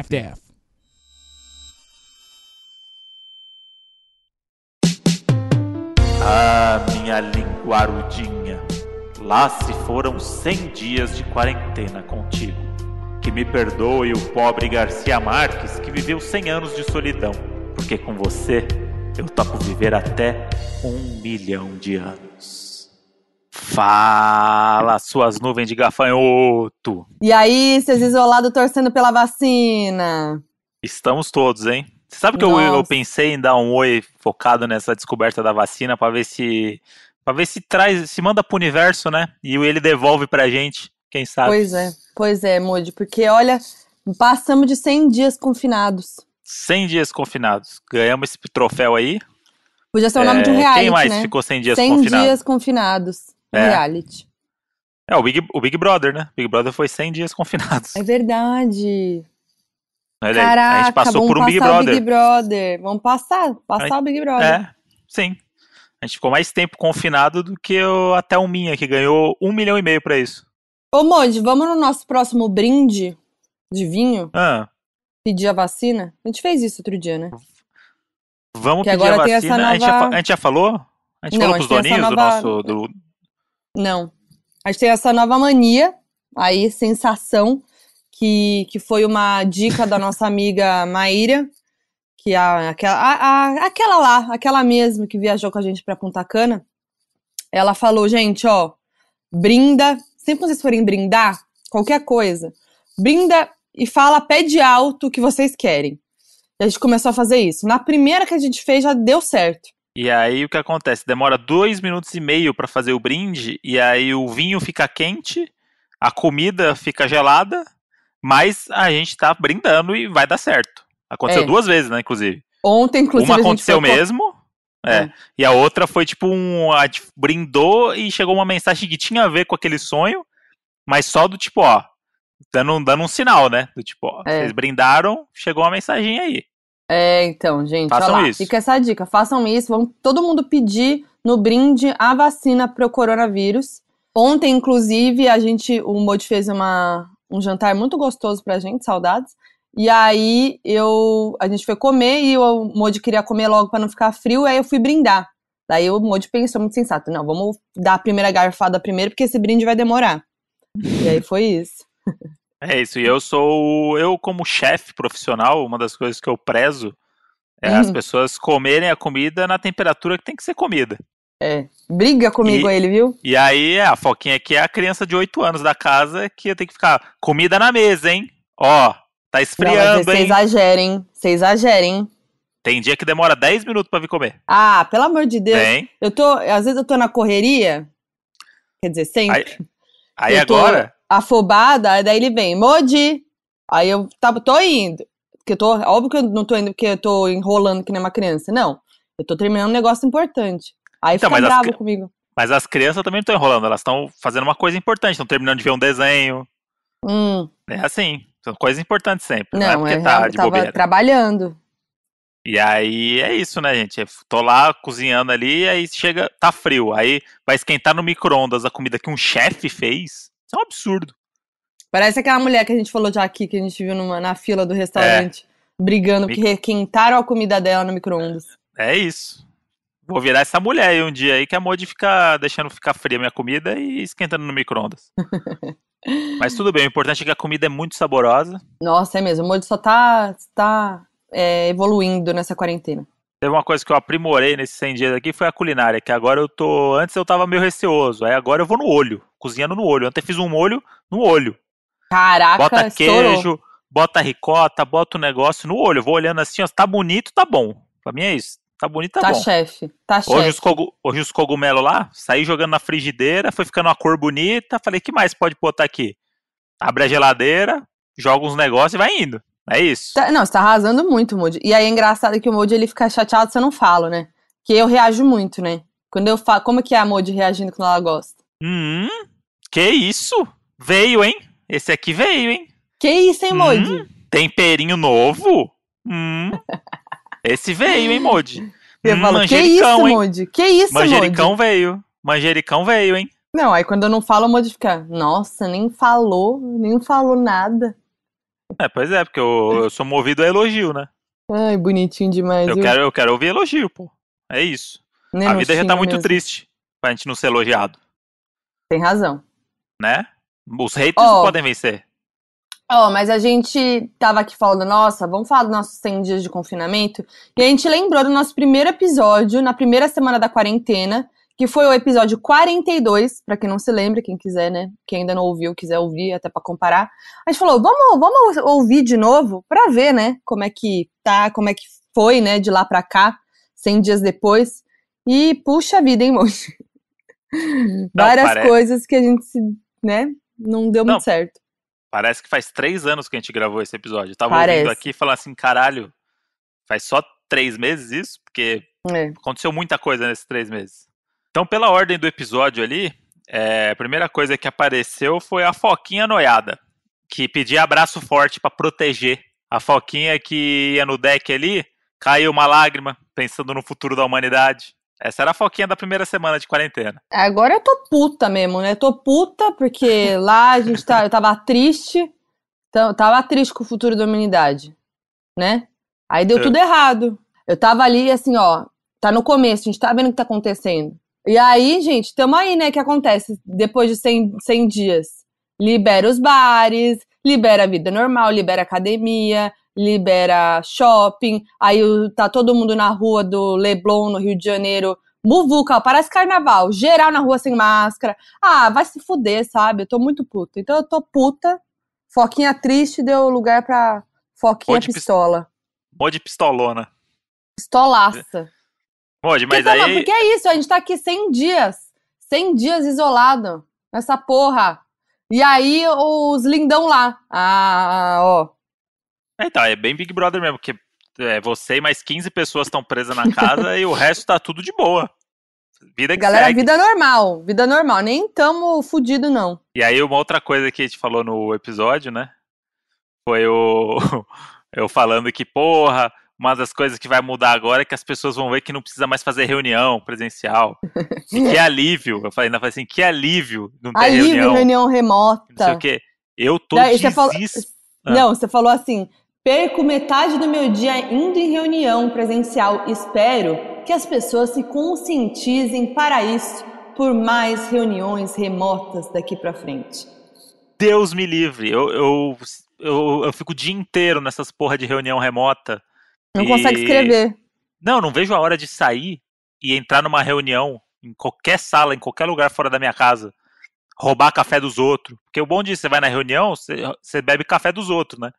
half-deaf. Ah, minha linguarudinha, lá se foram cem dias de quarentena contigo. Que me perdoe o pobre Garcia Marques que viveu cem anos de solidão, porque com você eu topo viver até um milhão de anos. Fala, suas nuvens de gafanhoto! E aí, seus isolados torcendo pela vacina? Estamos todos, hein? Você sabe que eu, eu pensei em dar um oi focado nessa descoberta da vacina pra ver se para ver se traz, se manda pro universo, né? E ele devolve pra gente, quem sabe. Pois é, pois é, Moody, porque olha, passamos de 100 dias confinados. 100 dias confinados. Ganhamos esse troféu aí. Podia ser o nome de um É, reality, Quem mais né? ficou 100 dias 100 confinado? dias confinados. É. reality. É, o Big, o Big Brother, né? Big Brother foi 100 dias confinados. É verdade. Olha aí, Caraca, a gente passou por um Big o Brother. Big Brother. Vamos passar, passar o Big Brother. É, sim. A gente ficou mais tempo confinado do que o até o Minha, que ganhou um milhão e meio pra isso. Ô, Moody, vamos no nosso próximo brinde de vinho Ah, pedir a vacina? A gente fez isso outro dia, né? vamos Que pedir a vacina. a, gente já, nova- a gente já falou? A gente Não, falou pros doninhos nova- do nosso. Do... Não. A gente tem essa nova mania, aí, sensação, que, que foi uma dica da nossa amiga Maíra, que a, aquela, a, a- aquela lá, aquela mesmo que viajou com a gente pra Punta Cana, ela falou, gente, ó, brinda, sempre que vocês forem brindar, qualquer coisa, brinda e fala, pede alto o que vocês querem. E a gente começou a fazer isso. Na primeira que a gente fez, já deu certo. E aí o que acontece? Demora dois minutos e meio pra fazer o brinde, e aí o vinho fica quente, a comida fica gelada, mas a gente tá brindando e vai dar certo. Aconteceu É. duas vezes, né, inclusive. Ontem, inclusive, Uma aconteceu mesmo, é, É. e a outra foi tipo um. A gente brindou e chegou uma mensagem que tinha a ver com aquele sonho, mas só do tipo, ó, dando, dando um sinal, né? Do tipo, ó, É. vocês brindaram, chegou uma mensagem aí. É, então, gente, Façam olha lá, isso. fica essa dica, façam isso, vamos todo mundo pedir no brinde a vacina para o coronavírus. Ontem, inclusive, a gente, o Modi fez uma, um jantar muito gostoso pra gente, saudades. E aí eu, a gente foi comer e o Modi queria comer logo para não ficar frio, aí eu fui brindar. Daí o Modi pensou muito sensato, não, vamos dar a primeira garfada primeiro, porque esse brinde vai demorar. E aí foi isso. É isso, e eu sou. Eu, como chefe profissional, uma das coisas que eu prezo é Hum. as pessoas comerem a comida na temperatura que tem que ser comida. É, briga comigo E- ele, viu? E aí, a Foquinha aqui é a criança de 8 anos da casa que eu tenho que ficar. Comida na mesa, hein? Ó, tá Não, esfriando, você hein? exagerem, você exagerem. Tem dia que demora 10 minutos pra vir comer. Ah, pelo amor de Deus. Tem. Eu tô, às vezes eu tô na correria, quer dizer, sempre, Aí, aí tô- agora. Afobada, aí daí ele vem, Modi. Aí eu tá, tô indo. Porque eu tô, óbvio que eu não tô indo porque eu tô enrolando que nem uma criança. Não. Eu tô terminando um negócio importante. Aí Então, fica as bravo cri- comigo. Mas as crianças também não estão enrolando, elas estão fazendo uma coisa importante, estão terminando de ver um desenho. Hum, É assim. São coisas importantes sempre. Não, é não, porque é, tá real- de tava bobeira. trabalhando. E aí é isso, né, gente? Eu Tô lá cozinhando ali, aí chega, tá frio. Aí vai esquentar no micro-ondas a comida que um chefe fez. Isso é um absurdo. Parece aquela mulher que a gente falou já aqui, que a gente viu numa- na fila do restaurante, brigando Mi- porque requentaram a comida dela no micro-ondas. É isso. Vou virar essa mulher aí um dia aí que a Modi fica deixando ficar fria a minha comida e esquentando no micro-ondas. Mas tudo bem, o importante é que a comida é muito saborosa. Nossa, é mesmo. O Moody só tá, tá é, evoluindo nessa quarentena. Teve uma coisa que eu aprimorei nesses 100 dias aqui, foi a culinária, que agora eu tô... Antes eu tava meio receoso, aí agora eu vou no olho, cozinhando no olho. Ontem eu fiz um molho no olho. Caraca, Bota estourou. queijo, bota ricota, bota o negócio no olho. Eu vou olhando assim, ó, tá bonito, tá bom. Pra mim é isso. Tá bonito, tá, Tá bom. chefe, tá Hoje os, chefe. cogu- hoje os cogumelos lá, saí jogando na frigideira, foi ficando uma cor bonita. Falei, que mais pode botar aqui? Abre a geladeira, joga uns negócios e vai indo. É isso. Tá- não, você tá arrasando muito, Moody. E aí é engraçado que o Moody ele fica chateado se eu não falo, né? Que eu reajo muito, né? Quando eu falo, como que é a Moody reagindo quando ela gosta? Hum, que isso? Veio, hein? Esse aqui veio, hein? Que isso, hein, Moody? Hum, temperinho novo? Hum. Esse veio, hein, Modi? eu Hum, falo, que isso, hein? Moody? Que isso, Manjericão Moody? veio. Manjericão veio, hein? Não, aí quando eu não falo, o Moody fica, nossa, nem falou, nem falou nada. É, pois é, porque eu, eu sou movido a elogio, né? Ai, bonitinho demais. Eu viu? quero, eu quero ouvir elogio, pô. É isso. Nem a vida já tá muito mesmo. triste pra gente não ser elogiado, Tem razão. né? Os haters Ó. não podem vencer. Ó, mas a gente tava aqui falando, nossa, vamos falar dos nossos 100 dias de confinamento. E a gente lembrou do nosso primeiro episódio, na primeira semana da quarentena, que foi o episódio 42, pra quem não se lembra, quem quiser, né? Quem ainda não ouviu, quiser ouvir, até pra comparar. A gente falou, vamos, vamos ouvir de novo pra ver, né? Como é que tá, como é que foi, né? De lá pra cá, 100 dias depois. E puxa vida, hein, moço? Várias pare- coisas que a gente, se, né? Não deu Não, muito certo. Parece que faz três anos que a gente gravou esse episódio. Eu tava Parece. ouvindo aqui e falando assim, caralho, faz só três meses isso? Porque É. aconteceu muita coisa nesses três meses. Então, pela ordem do episódio ali, é, a primeira coisa que apareceu foi a Foquinha noiada, que pedia abraço forte pra proteger. A Foquinha que ia no deck ali, caiu uma lágrima, pensando no futuro da humanidade. Essa era a Foquinha da primeira semana de quarentena. Agora eu tô puta mesmo, né? Tô puta porque lá a gente tá, eu tava triste, tava triste com o futuro da humanidade, né? Aí deu É. tudo errado. Eu tava ali assim, ó, tá no começo, a gente tá vendo o que tá acontecendo. E aí, gente, tamo aí, né? Que acontece depois de 100, 100 dias? Libera os bares, libera a vida normal, libera academia, libera shopping. Aí tá todo mundo na rua do Leblon, no Rio de Janeiro, muvuca, parece carnaval, geral na rua sem máscara. Ah, vai se fuder, sabe? Eu tô muito puta. Então eu tô puta. Foquinha triste deu lugar pra Foquinha Ou de pis- pistola. Mó de pistolona. Pistolaça. Mas Porque, aí. porque é isso, a gente tá aqui 100 dias. 100 dias isolado. Nessa porra. E aí os lindão lá. Ah, ó. Então, é bem Big Brother mesmo, porque é, você e mais 15 pessoas estão presas na casa e o resto tá tudo de boa. Vida que Galera, segue. vida normal. Vida normal. Nem tamo fudido, não. E aí, uma outra coisa que a gente falou no episódio, né? Foi o. Eu falando que, porra, uma das coisas que vai mudar agora é que as pessoas vão ver que não precisa mais fazer reunião presencial. E que alívio. Eu falei, ainda falei assim, que alívio não ter Alívio, reunião. reunião Não sei remota. o quê. Eu tô Daí você falou-. Ah. Não, você falou assim: perco metade do meu dia indo em reunião presencial. Espero que as pessoas se conscientizem para isso por mais reuniões remotas daqui pra frente. Deus me livre. Eu, eu, eu, eu fico o dia inteiro nessas porra de reunião remota. Não E- consegue escrever. Não, não vejo a hora de sair e entrar numa reunião em qualquer sala, em qualquer lugar fora da minha casa. Roubar café dos outros. Porque o bom disso, você vai na reunião, você, você bebe café dos outros, né?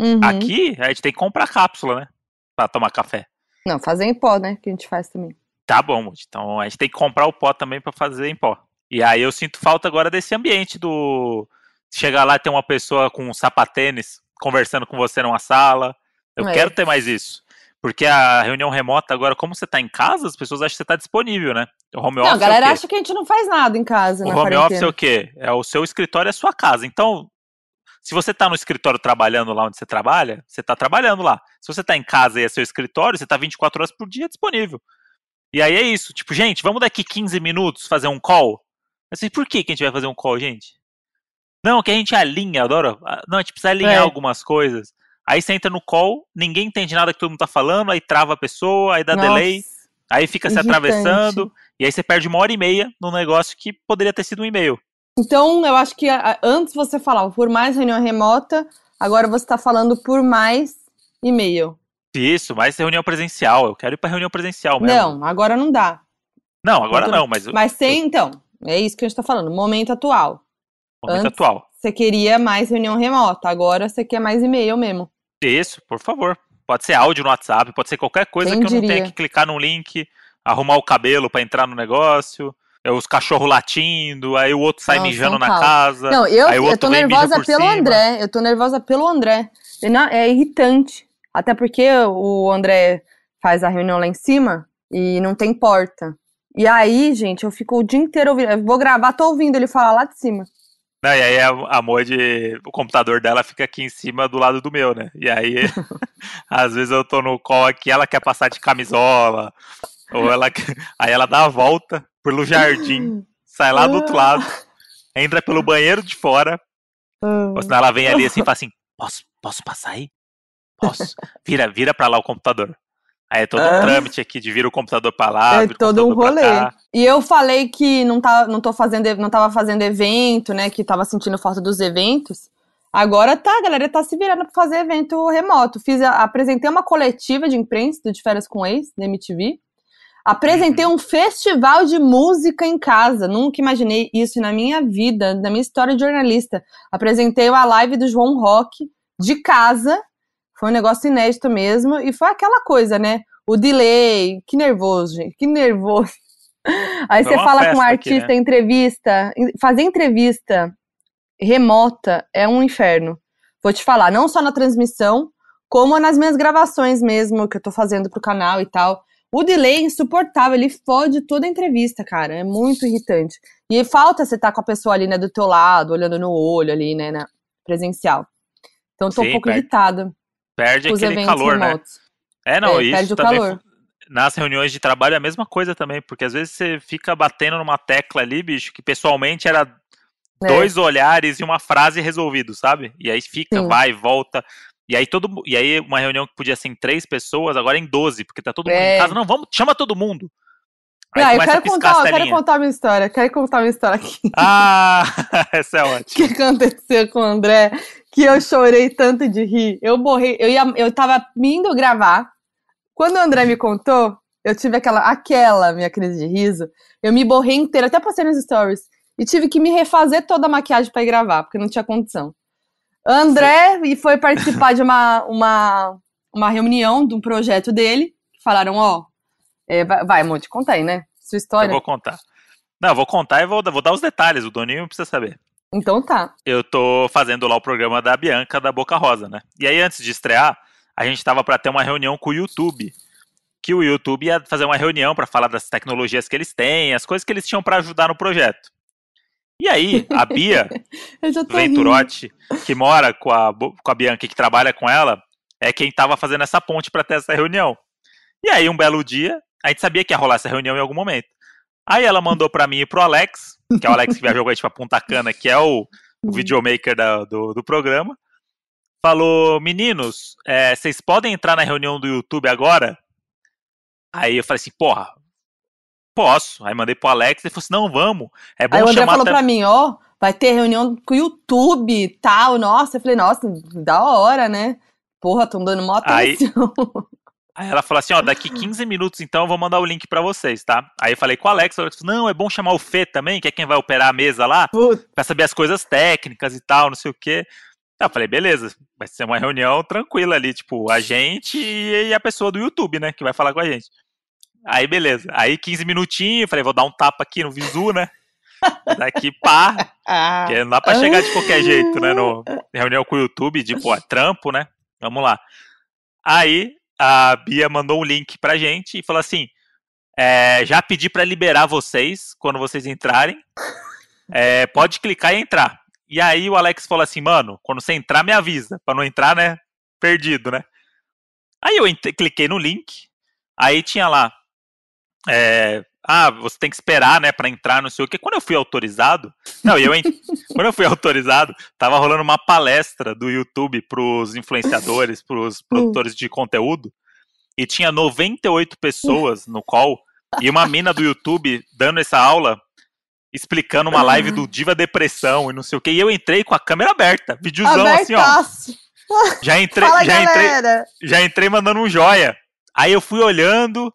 Uhum. Aqui, a gente tem que comprar cápsula, né? Pra tomar café. Não, fazer em pó, né? Que a gente faz também. Tá bom, então a gente tem que comprar o pó também pra fazer em pó. E aí eu sinto falta agora desse ambiente do chegar lá e ter uma pessoa com um sapatênis conversando com você numa sala. Eu É. quero ter mais isso. Porque a reunião remota agora, como você tá em casa, as pessoas acham que você tá disponível, né? O home Não, office a galera é o quê? acha que a gente não faz nada em casa O home office é quarentena. o quê? É o seu escritório, é a sua casa. Então, se você tá no escritório trabalhando lá onde você trabalha, você tá trabalhando lá. Se você tá em casa e é seu escritório, você tá 24 horas por dia disponível. E aí é isso. Tipo, gente, vamos daqui 15 minutos fazer um call? Assim, por que, que a gente vai fazer um call, gente? Não, que a gente alinha, adoro. ah, Não, a gente precisa alinhar É. algumas coisas. Aí você entra no call, ninguém entende nada que todo mundo tá falando, aí trava a pessoa, aí dá Nossa, delay, aí fica se irritante. atravessando, e aí você perde uma hora e meia num negócio que poderia ter sido um e-mail. Então, eu acho que antes você falava por mais reunião remota, agora você tá falando por mais e-mail. Isso, mais reunião presencial. Eu quero ir pra reunião presencial mesmo. Não, agora não dá. Não, agora Doutor- não, mas Mas sem, então, é isso que a gente tá falando, momento atual. momento antes- atual. Você queria mais reunião remota, agora você quer mais e-mail mesmo. Isso, por favor. Pode ser áudio no WhatsApp, pode ser qualquer coisa Quem que eu não diria? tenha que clicar num link, arrumar o cabelo pra entrar no negócio, é, os cachorros latindo, aí o outro sai Nossa, mijando um na casa. Não, eu, aí o eu outro tô vem e mija nervosa pelo cima. André. Eu tô nervosa pelo André. Não- É irritante. Até porque o André faz a reunião lá em cima e não tem porta. E aí, gente, eu fico o dia inteiro ouvindo. Eu vou gravar, tô ouvindo ele falar lá de cima. Não, e aí a, a Modi, o computador dela fica aqui em cima do lado do meu, né? E aí, às vezes eu tô no call aqui, ela quer passar de camisola, ou ela aí ela dá a volta pelo jardim, sai lá do outro lado, entra pelo banheiro de fora, Ah. ou senão ela vem ali assim e fala assim, posso, posso passar aí? Posso? Vira, vira pra lá o computador. Aí é todo um trâmite aqui de vir o computador pra lá. É todo um rolê. E eu falei que não, tá, não, tô fazendo, não tava fazendo evento, né? Que tava sentindo falta dos eventos. Agora tá, a galera tá se virando pra fazer evento remoto. Fiz, apresentei uma coletiva de imprensa do De Férias com Ex, da MTV. Apresentei uhum. um festival de música em casa. Nunca imaginei isso na minha vida, na minha história de jornalista. Apresentei a live do João Rock de casa foi um negócio inédito mesmo. E foi aquela coisa, né? O delay. Que nervoso, gente. Que nervoso. Aí foi você fala com um artista, aqui, né? entrevista. Fazer entrevista remota é um inferno. Vou te falar, não só na transmissão, como nas minhas gravações mesmo, que eu tô fazendo pro canal e tal. O delay é insuportável, ele fode toda a entrevista, cara. É muito irritante. E falta você estar tá com a pessoa ali, né, do teu lado, olhando no olho ali, né, na presencial. Então tô Sim, um pouco irritada. Perde aquele calor, né? remotos. né? É, não, é, isso também. Calor. Nas reuniões de trabalho é a mesma coisa também, porque às vezes você fica batendo numa tecla ali, bicho, que pessoalmente era é. dois olhares e uma frase resolvido, sabe? E aí fica, Sim. vai, volta. E aí todo e aí uma reunião que podia ser em três pessoas, agora é em doze, porque tá todo mundo é. em casa. Não, vamos, chama todo mundo. Ah, eu quero contar, eu quero contar minha história, quero contar minha história aqui. Ah, essa é ótima. O que aconteceu com o André? Que eu chorei tanto de rir. Eu morri, eu ia, eu tava indo gravar. Quando o André me contou, eu tive aquela, aquela minha crise de riso. Eu me borrei inteira, até passei nos stories. E tive que me refazer toda a maquiagem para ir gravar, porque não tinha condição. André e foi participar de uma, uma, uma reunião de um projeto dele. Falaram, ó, oh, é, vai, Monte, conta aí, né? Sua história. Eu vou contar. Não, eu vou contar e vou, vou dar os detalhes. O Doninho precisa saber. Então tá. Eu tô fazendo lá o programa da Bianca da Boca Rosa, né? E aí, antes de estrear, a gente tava para ter uma reunião com o YouTube. Que o YouTube ia fazer uma reunião para falar das tecnologias que eles têm, as coisas que eles tinham para ajudar no projeto. E aí, a Bia Venturotti, que mora com a, com a Bianca e que trabalha com ela, é quem tava fazendo essa ponte para ter essa reunião. E aí, um belo dia, a gente sabia que ia rolar essa reunião em algum momento. Aí ela mandou para mim e pro Alex, que é o Alex que viajou com a gente pra Punta Cana, que é o, o uhum. videomaker da, do, do programa. Falou, meninos, é, vocês podem entrar na reunião do YouTube agora? Aí eu falei assim, porra, posso. Aí mandei pro Alex e ele falou assim, não, vamos. É bom Aí o André falou até... pra mim, ó, vai ter reunião com o YouTube e tal. Nossa, eu falei, nossa, da hora, né? Porra, tão dando mó atenção. Aí, Aí ela falou assim, ó, daqui 15 minutos então eu vou mandar o link para vocês, tá? Aí eu falei com o Alex, o Alex falou, não, é bom chamar o Fê também, que é quem vai operar a mesa lá, Puta. pra saber as coisas técnicas e tal, não sei o quê. Eu falei, beleza, vai ser uma reunião tranquila ali, tipo, a gente e a pessoa do YouTube, né, que vai falar com a gente. Aí, beleza. Aí, 15 minutinhos, falei, vou dar um tapa aqui no visu, né? Daqui, pá. Porque não dá pra chegar de qualquer jeito, né? No reunião com o YouTube, tipo, é trampo, né? Vamos lá. Aí, a Bia mandou um link pra gente e falou assim: é, já pedi para liberar vocês quando vocês entrarem. É, pode clicar e entrar. E aí o Alex falou assim, mano, quando você entrar, me avisa. Pra não entrar, né? Perdido, né? Aí eu cliquei no link. Aí tinha lá. É, ah, você tem que esperar, né, para entrar, não sei o que. Quando eu fui autorizado, não, eu quando eu fui autorizado, tava rolando uma palestra do YouTube pros influenciadores, pros produtores de conteúdo, e tinha 98 pessoas no call e uma mina do YouTube dando essa aula explicando uma live do Diva Depressão e não sei o que. E eu entrei com a câmera aberta, videozão assim, ó. Já entrei, Fala, já galera. entrei, já entrei mandando um joia. Aí eu fui olhando,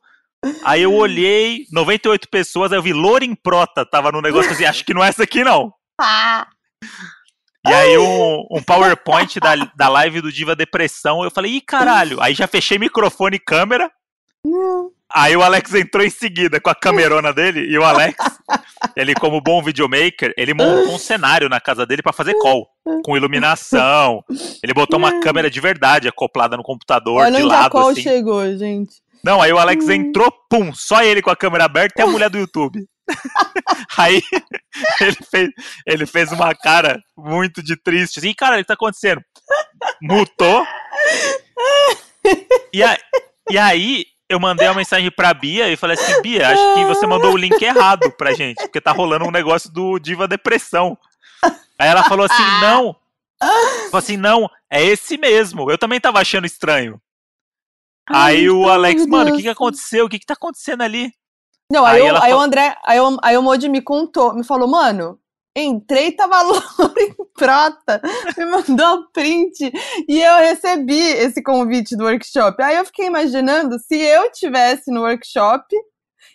Aí eu olhei, 98 pessoas, aí eu vi Lorin Prota, tava no negócio assim, acho que não é essa aqui não. Ah. E aí um, um PowerPoint da, da live do Diva Depressão, eu falei, ih caralho, aí já fechei microfone e câmera. Aí o Alex entrou em seguida com a camerona dele, e o Alex, ele como bom videomaker, ele montou um cenário na casa dele para fazer call, com iluminação. Ele botou uma câmera de verdade acoplada no computador Olha de lado. Onde a call assim. chegou, gente. Não, aí o Alex hum. entrou, pum, só ele com a câmera aberta e a mulher do YouTube. aí ele fez, ele fez uma cara muito de triste, assim, cara, o que tá acontecendo? Mutou. E, a, e aí eu mandei uma mensagem pra Bia e falei assim, Bia, acho que você mandou o link errado pra gente, porque tá rolando um negócio do Diva Depressão. Aí ela falou assim, não, Falei assim, não, é esse mesmo. Eu também tava achando estranho. Ai, aí o Alex, mano, o que, que aconteceu? O que, que tá acontecendo ali? Não, aí, aí, eu, aí o André, aí, eu, aí o Modi me contou, me falou, mano, entrei e tava louro em prata, me mandou print e eu recebi esse convite do workshop. Aí eu fiquei imaginando se eu tivesse no workshop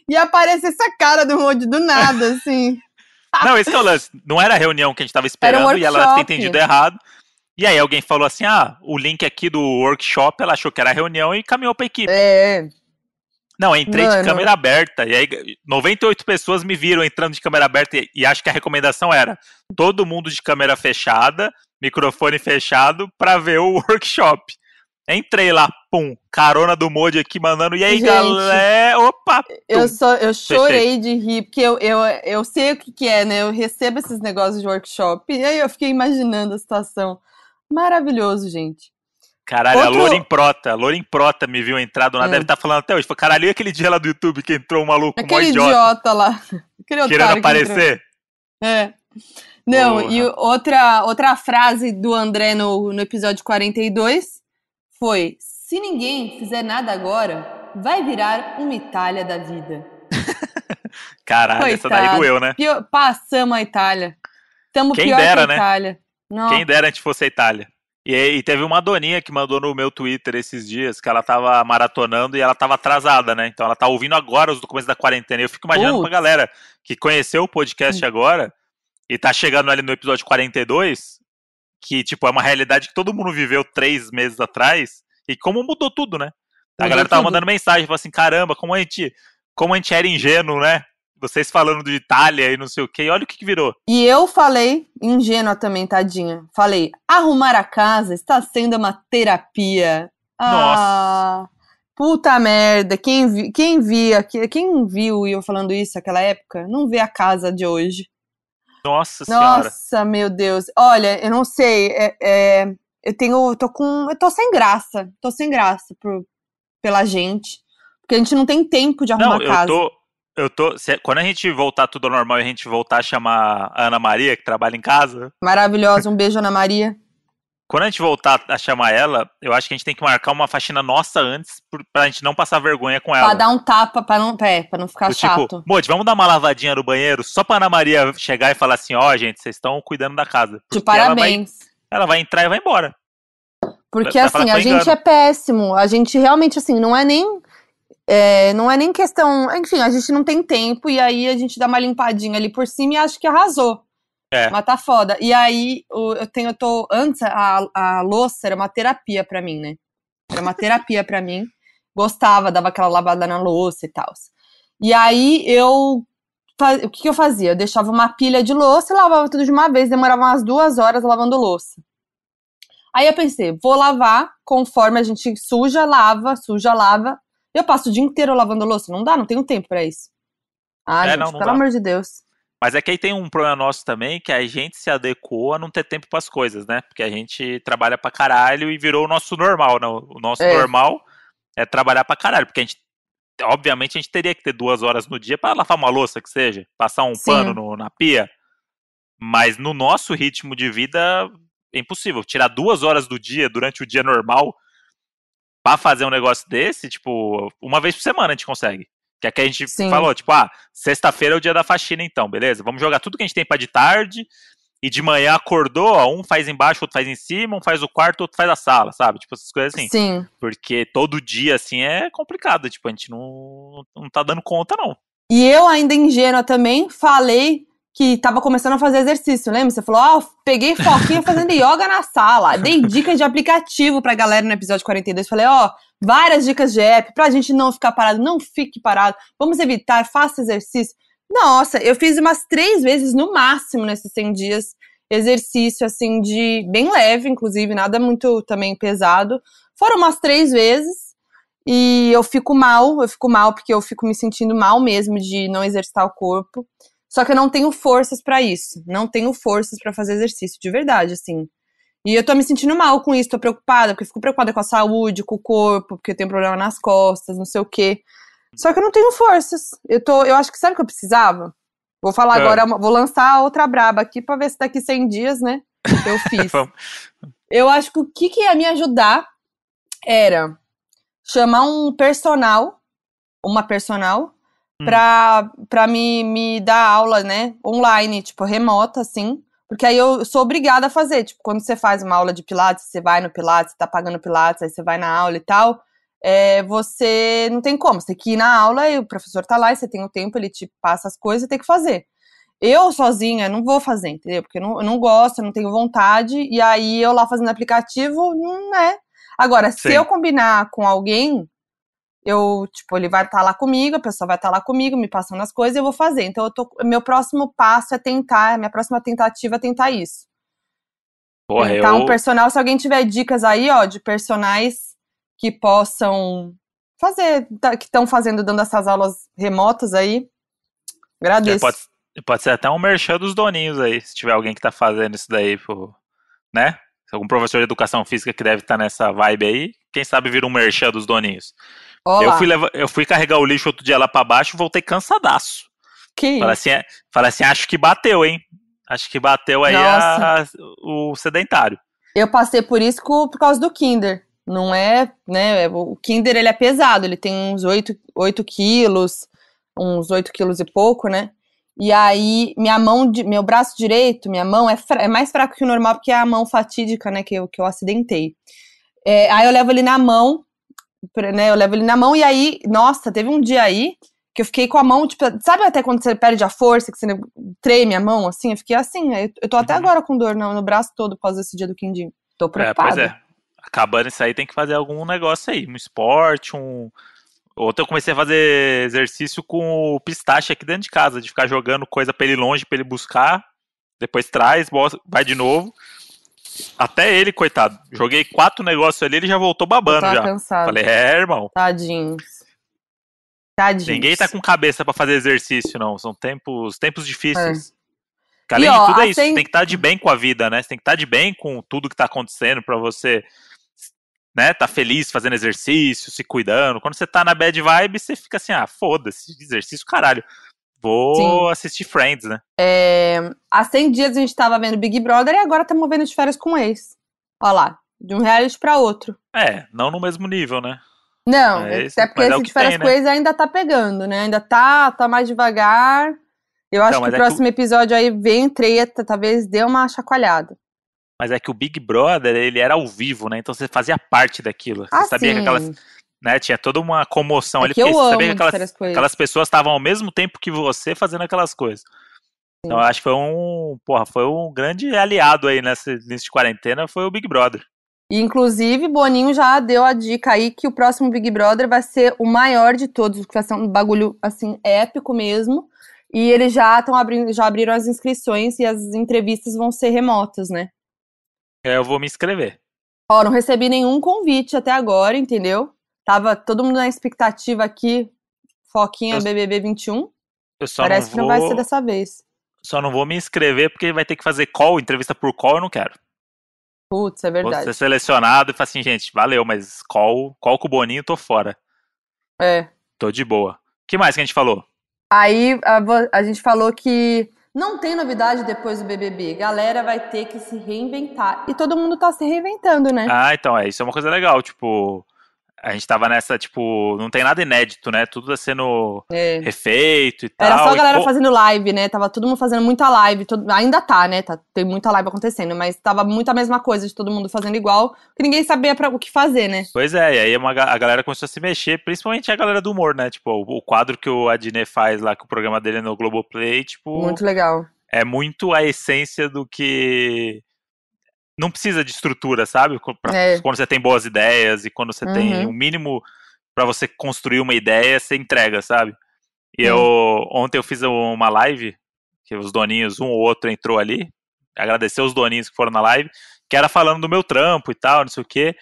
e aparecesse a cara do Modi do nada, assim. Não, esse é o lance. Não era a reunião que a gente tava esperando um e ela tinha entendido errado. E aí alguém falou assim: ah, o link aqui do workshop, ela achou que era reunião e caminhou pra equipe. É. Não, entrei Mano. de câmera aberta. E aí 98 pessoas me viram entrando de câmera aberta e, e acho que a recomendação era todo mundo de câmera fechada, microfone fechado, pra ver o workshop. Entrei lá, pum, carona do Modi aqui mandando. E aí, Gente, galera? Opa! Eu, só, eu chorei de rir, porque eu, eu, eu sei o que, que é, né? Eu recebo esses negócios de workshop. E aí eu fiquei imaginando a situação. Maravilhoso, gente. Caralho, Outro... a Lorin Prota, a Lorin Prota me viu entrar do nada, hum. deve estar tá falando até hoje. Falei, caralho, e aquele dia lá do YouTube que entrou um maluco, aquele um idiota. idiota lá. Aquele Querendo aparecer? É. Não, Porra. e outra, outra frase do André no, no episódio 42 foi: Se ninguém fizer nada agora, vai virar uma Itália da vida. Caralho, Coitado. essa daí doeu, né? Pior, passamos a Itália. Tamo Quem pior dera, que a né? Itália. Né? Quem dera a gente fosse a Itália. E, e, teve uma doninha que mandou no meu Twitter esses dias que ela tava maratonando e ela tava atrasada, né? Então ela tá ouvindo agora os documentos da quarentena. E eu fico imaginando Putz. pra galera que conheceu o podcast hum. agora e tá chegando ali no episódio 42, que, tipo, é uma realidade que todo mundo viveu três meses atrás e como mudou tudo, né? A mudou galera tava tudo. mandando mensagem, falando assim, caramba, como a gente, como a gente era ingênuo, né? Vocês falando de Itália e não sei o que, olha o que, que virou. E eu falei, ingênua também, tadinha. Falei, arrumar a casa está sendo uma terapia. Nossa. Ah, puta merda. Quem, vi, quem via, quem viu eu falando isso naquela época, não vê a casa de hoje. Nossa senhora. Nossa, meu Deus. Olha, eu não sei. É, é, eu tenho. Eu tô com. Eu tô sem graça. Tô sem graça por, pela gente. Porque a gente não tem tempo de arrumar não, casa. Eu tô, eu tô. Se, quando a gente voltar tudo ao normal e a gente voltar a chamar a Ana Maria, que trabalha em casa. Maravilhosa, um beijo, Ana Maria. Quando a gente voltar a chamar ela, eu acho que a gente tem que marcar uma faxina nossa antes pra gente não passar vergonha com ela. Pra dar um tapa, pra não, é, pra não ficar Do tipo, chato. Tipo, Moody, vamos dar uma lavadinha no banheiro só pra Ana Maria chegar e falar assim: ó, oh, gente, vocês estão cuidando da casa. De parabéns. Ela vai, ela vai, entrar e vai embora. Porque assim, a gente é péssimo. A gente realmente, assim, não é nem é, não é nem questão. Enfim, a gente não tem tempo e aí a gente dá uma limpadinha ali por cima e acho que arrasou. É. Mas tá foda. E aí, eu tenho, eu tô. Antes, a, a louça era uma terapia para mim, né? Era uma terapia para mim. Gostava, dava aquela lavada na louça e tal. E aí eu. O que, que eu fazia? Eu deixava uma pilha de louça e lavava tudo de uma vez, demorava umas duas horas lavando louça. Aí eu pensei, vou lavar conforme a gente suja, lava, suja, lava, eu passo o dia inteiro lavando louça. Não dá, não tenho tempo para isso. Ah, é, gente, não, não pelo dá. amor de Deus. Mas é que aí tem um problema nosso também, que a gente se adequou a não ter tempo para as coisas, né? Porque a gente trabalha pra caralho e virou o nosso normal, né? O nosso é. normal é trabalhar pra caralho, porque a gente, obviamente, a gente teria que ter duas horas no dia para lavar uma louça, que seja, passar um Sim. pano no, na pia. Mas no nosso ritmo de vida é impossível. Tirar duas horas do dia durante o dia normal para fazer um negócio desse, tipo, uma vez por semana a gente consegue. Que é que a gente Sim. falou, tipo, ah, sexta-feira é o dia da faxina, então, beleza? Vamos jogar tudo que a gente tem para de tarde. E de manhã acordou, ó, um faz embaixo, outro faz em cima, um faz o quarto, outro faz a sala, sabe? Tipo, essas coisas assim. Sim. Porque todo dia, assim, é complicado. Tipo, a gente não, não tá dando conta, não. E eu, ainda ingênua também, falei que tava começando a fazer exercício, lembra? Você falou, ó, oh, peguei foquinha fazendo yoga na sala. Dei dicas de aplicativo pra galera no episódio 42. Falei, ó, oh, várias dicas de app pra gente não ficar parado. Não fique parado. Vamos evitar, faça exercício. Nossa, eu fiz umas três vezes no máximo nesses 100 dias. Exercício, assim, de bem leve, inclusive, nada muito também pesado. Foram umas três vezes. E eu fico mal, eu fico mal porque eu fico me sentindo mal mesmo de não exercitar o corpo. Só que eu não tenho forças para isso. Não tenho forças para fazer exercício, de verdade, assim. E eu tô me sentindo mal com isso, tô preocupada, porque eu fico preocupada com a saúde, com o corpo, porque eu tenho problema nas costas, não sei o quê. Só que eu não tenho forças. Eu tô, eu acho que sabe o que eu precisava? Vou falar é. agora, vou lançar outra braba aqui pra ver se daqui 100 dias, né? eu fiz. eu acho que o que, que ia me ajudar era chamar um personal, uma personal, hum. pra, pra me, me dar aula, né, online, tipo, remota, assim. Porque aí eu sou obrigada a fazer. Tipo, quando você faz uma aula de Pilates, você vai no Pilates, você tá pagando Pilates, aí você vai na aula e tal. É, você não tem como. Você tem que ir na aula e o professor tá lá e você tem o tempo, ele te passa as coisas e tem que fazer. Eu sozinha não vou fazer, entendeu? Porque eu não, eu não gosto, eu não tenho vontade, e aí eu lá fazendo aplicativo, não é. Agora, Sim. se eu combinar com alguém, eu, tipo, ele vai estar tá lá comigo, a pessoa vai estar tá lá comigo, me passando as coisas, e eu vou fazer. Então, eu tô, meu próximo passo é tentar, minha próxima tentativa é tentar isso. Porra, tentar eu... um personal, se alguém tiver dicas aí, ó, de personagens que possam fazer, tá, que estão fazendo, dando essas aulas remotas aí, agradeço. É, pode, pode ser até um merchan dos doninhos aí, se tiver alguém que tá fazendo isso daí, né? Algum professor de educação física que deve estar tá nessa vibe aí, quem sabe vira um merchan dos doninhos. Eu fui, levar, eu fui carregar o lixo outro dia lá pra baixo e voltei cansadaço. Que Falei assim, é, falei assim, acho que bateu, hein? Acho que bateu aí a, o sedentário. Eu passei por isso por causa do Kinder. Não é, né? O Kinder ele é pesado, ele tem uns 8, 8 quilos, uns 8 quilos e pouco, né? E aí, minha mão, meu braço direito, minha mão é, é mais fraco que o normal, porque é a mão fatídica, né, que eu, que eu acidentei. É, aí eu levo ele na mão, né, eu levo ele na mão, e aí, nossa, teve um dia aí que eu fiquei com a mão, tipo, sabe até quando você perde a força, que você treme a mão, assim? Eu fiquei assim, eu tô até uhum. agora com dor no, no braço todo por causa desse dia do quindim. Tô preocupada. É, pois é. Acabando isso aí, tem que fazer algum negócio aí, um esporte, um, Ontem eu comecei a fazer exercício com o pistache aqui dentro de casa, de ficar jogando coisa pra ele longe, pra ele buscar, depois traz, vai de novo. Até ele, coitado. Joguei quatro negócios ali, ele já voltou babando já. Cansado. Falei, é, irmão. Tadinhos. Tadinhos. Ninguém tá com cabeça para fazer exercício, não. São tempos, tempos difíceis. É. Além e, ó, de tudo é isso, tem que estar tá de bem com a vida, né? Você tem que estar tá de bem com tudo que tá acontecendo para você né, tá feliz fazendo exercício, se cuidando. Quando você tá na bad vibe, você fica assim, ah, foda-se, exercício, caralho. Vou Sim. assistir Friends, né? É, há 100 dias a gente tava vendo Big Brother e agora estamos vendo de férias com ex. Olha lá, de um reality pra outro. É, não no mesmo nível, né? Não, é até porque é esse de férias tem, com né? ex ainda tá pegando, né? Ainda tá, tá mais devagar. Eu acho então, que o é próximo que... episódio aí vem treta, talvez dê uma chacoalhada. Mas é que o Big Brother, ele era ao vivo, né? Então você fazia parte daquilo. Você ah, sabia sim. que aquelas. Né, tinha toda uma comoção é ali, porque você sabia que aquelas, aquelas pessoas estavam ao mesmo tempo que você fazendo aquelas coisas. Sim. Então eu acho que foi um. Porra, foi um grande aliado aí nesse início de quarentena, foi o Big Brother. Inclusive, Boninho já deu a dica aí que o próximo Big Brother vai ser o maior de todos, que vai ser um bagulho assim épico mesmo. E eles já estão abrindo, já abriram as inscrições e as entrevistas vão ser remotas, né? É, eu vou me inscrever. Ó, não recebi nenhum convite até agora, entendeu? Tava todo mundo na expectativa aqui, Foquinha eu, BBB 21. Eu só Parece não que não vai ser dessa vez. Só não vou me inscrever porque vai ter que fazer call, entrevista por call, eu não quero. Putz, é verdade. Vou ser selecionado e falar assim, gente, valeu, mas call, call com o Boninho, tô fora. É. Tô de boa. O que mais que a gente falou? Aí a, a gente falou que não tem novidade depois do BBB. Galera vai ter que se reinventar. E todo mundo tá se reinventando, né? Ah, então, é. Isso é uma coisa legal. Tipo, a gente tava nessa, tipo, não tem nada inédito, né? Tudo tá sendo é. refeito e tal. Era só a galera e, fazendo live, né? Tava todo mundo fazendo muita live. Todo... Ainda tá, né? Tá, tem muita live acontecendo, mas tava muito a mesma coisa de todo mundo fazendo igual, que ninguém sabia pra, o que fazer, né? Pois é, e aí uma, a galera começou a se mexer, principalmente a galera do humor, né? Tipo, o, o quadro que o Adnet faz lá, que o programa dele é no Globoplay, tipo. Muito legal é muito a essência do que não precisa de estrutura, sabe? Pra, é. Quando você tem boas ideias e quando você uhum. tem o um mínimo para você construir uma ideia, você entrega, sabe? E eu ontem eu fiz uma live que os doninhos, um ou outro entrou ali, agradecer os doninhos que foram na live, que era falando do meu trampo e tal, não sei o quê.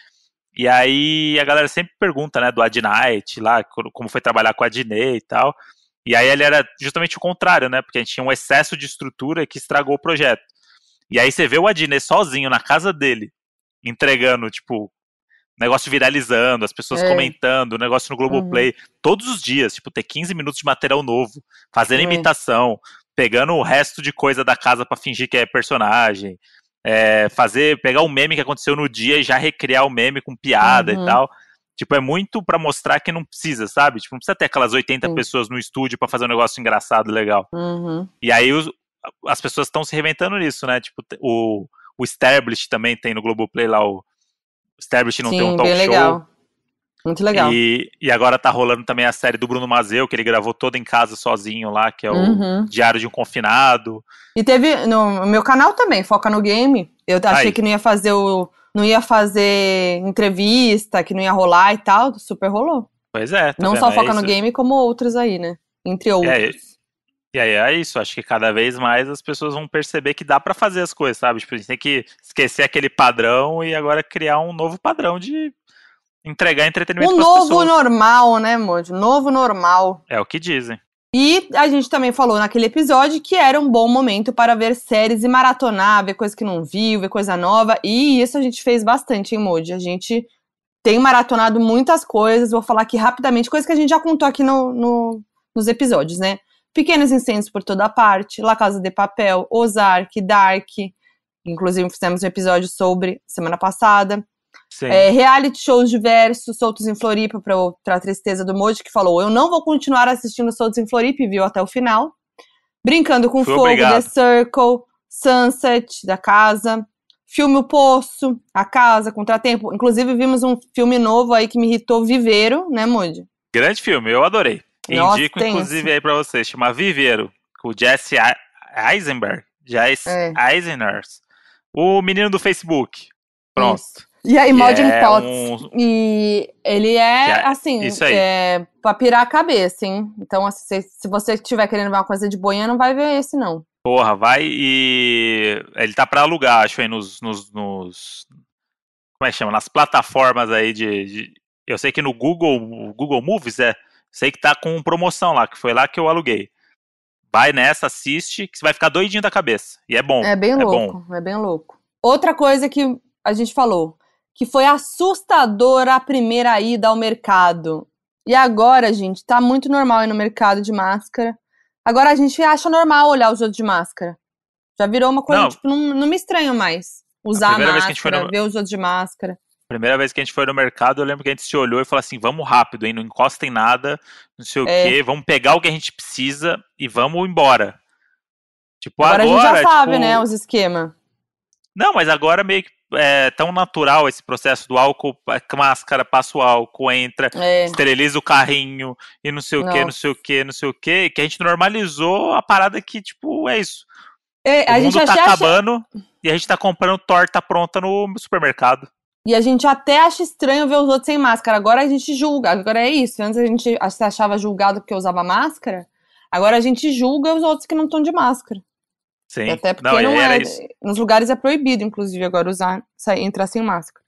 E aí a galera sempre pergunta, né, do Adnight lá, como foi trabalhar com a Adnei e tal. E aí ele era justamente o contrário, né? Porque a gente tinha um excesso de estrutura que estragou o projeto. E aí você vê o Adnet sozinho na casa dele, entregando, tipo, negócio viralizando, as pessoas é. comentando, o negócio no Globoplay, uhum. todos os dias, tipo, ter 15 minutos de material novo, fazendo uhum. imitação, pegando o resto de coisa da casa para fingir que é personagem. é, fazer, pegar um meme que aconteceu no dia e já recriar o meme com piada Uhum. e tal. Tipo, é muito pra mostrar que não precisa, sabe? Tipo, não precisa ter aquelas 80 Sim. pessoas no estúdio pra fazer um negócio engraçado, legal. Uhum. E aí os- as pessoas estão se reinventando nisso, né? Tipo, o, o Established também tem no Globoplay lá o Established não Sim, tem um talk bem show. legal. Muito legal. E, e agora tá rolando também a série do Bruno Mazeu, que ele gravou toda em casa sozinho lá, que é o Uhum. Diário de um Confinado. E teve no meu canal também, Foca no Game. Eu achei Aí. que não ia fazer o. Não ia fazer entrevista, que não ia rolar e tal. Super rolou. Pois é, tá não vendo? só É Foca no. Game, como outros aí, né? Entre outros. E aí é isso, acho que cada vez mais as pessoas vão perceber que dá pra fazer as coisas, sabe? Tipo, a gente tem que esquecer aquele padrão e agora criar um novo padrão de entregar entretenimento pras novo pessoas. normal, né, Mojo? Novo normal. É o que dizem. E a gente também falou naquele episódio que era um bom momento para ver séries e maratonar, ver coisa que não viu, ver coisa nova. E isso a gente fez bastante em Moji. A gente tem maratonado muitas coisas. Vou falar aqui rapidamente, coisas que a gente já contou aqui no, no- nos episódios, né? Pequenos incêndios por toda parte, La Casa de Papel, Ozark, Dark. Inclusive fizemos um episódio sobre semana passada. É, reality shows diversos, Soltos em Floripa, pra, pra tristeza do Moji, que falou: Eu não vou continuar assistindo Soltos em Floripa e viu até o final. Brincando com Fui Fogo, obrigado. The Circle, Sunset, da casa. Filme O Poço, A Casa, Contratempo. Inclusive, vimos um filme novo aí que me irritou, Viveiro, né, Moji? Grande filme, eu adorei. Nossa, Indico, inclusive, aí pra vocês, chama Viveiro, com o Jesse Eisenberg. Jesse É. Eiseners. O menino do Facebook. Pronto. Isso. E aí, Modern é um- E ele é, é- assim, é pra pirar a cabeça, hein? Então, assim, se, você estiver querendo ver uma coisa de boinha, não vai ver esse, não. Porra, vai e. Ele tá pra alugar, acho aí, nos. nos, nos- Como é que chama? Nas plataformas aí de. de- Eu sei que no Google, Google Movies, é. Sei que tá com promoção lá, que foi lá que eu aluguei. Vai nessa, assiste, que você vai ficar doidinho da cabeça. E é bom. É bem é louco, é bem louco. Outra coisa que a gente falou, que foi assustadora a primeira ida ao mercado. E agora, gente, tá muito normal ir no mercado de máscara. Agora a gente acha normal olhar os outros de máscara. Já virou uma coisa, Não. tipo, não, não me estranho mais. Usar a primeira vez que a máscara, no- ver os outros de máscara. Primeira vez que a gente foi no mercado, eu lembro que a gente se olhou e falou assim: vamos rápido, hein? Não encosta em nada, não sei o É. quê, vamos pegar o que a gente precisa e vamos embora. Tipo, Agora, agora. a gente já sabe, tipo, né, os esquemas. Não, mas agora meio que é tão natural esse processo do álcool, a máscara, passa o álcool, entra, É, esteriliza o carrinho e não sei o que, não sei o que, não sei o que, que a gente normalizou a parada que, tipo, é isso. É, O mundo tá acha, acabando e a gente tá comprando torta pronta no supermercado. E a gente até acha estranho ver os outros sem máscara. Agora a gente julga. Agora é isso. Antes a gente se achava julgado porque usava máscara. Agora a gente julga os outros que não estão de máscara. Sim. Até porque não, não, é. isso. Nos lugares é proibido, inclusive, agora usar, sair, entrar sem máscara.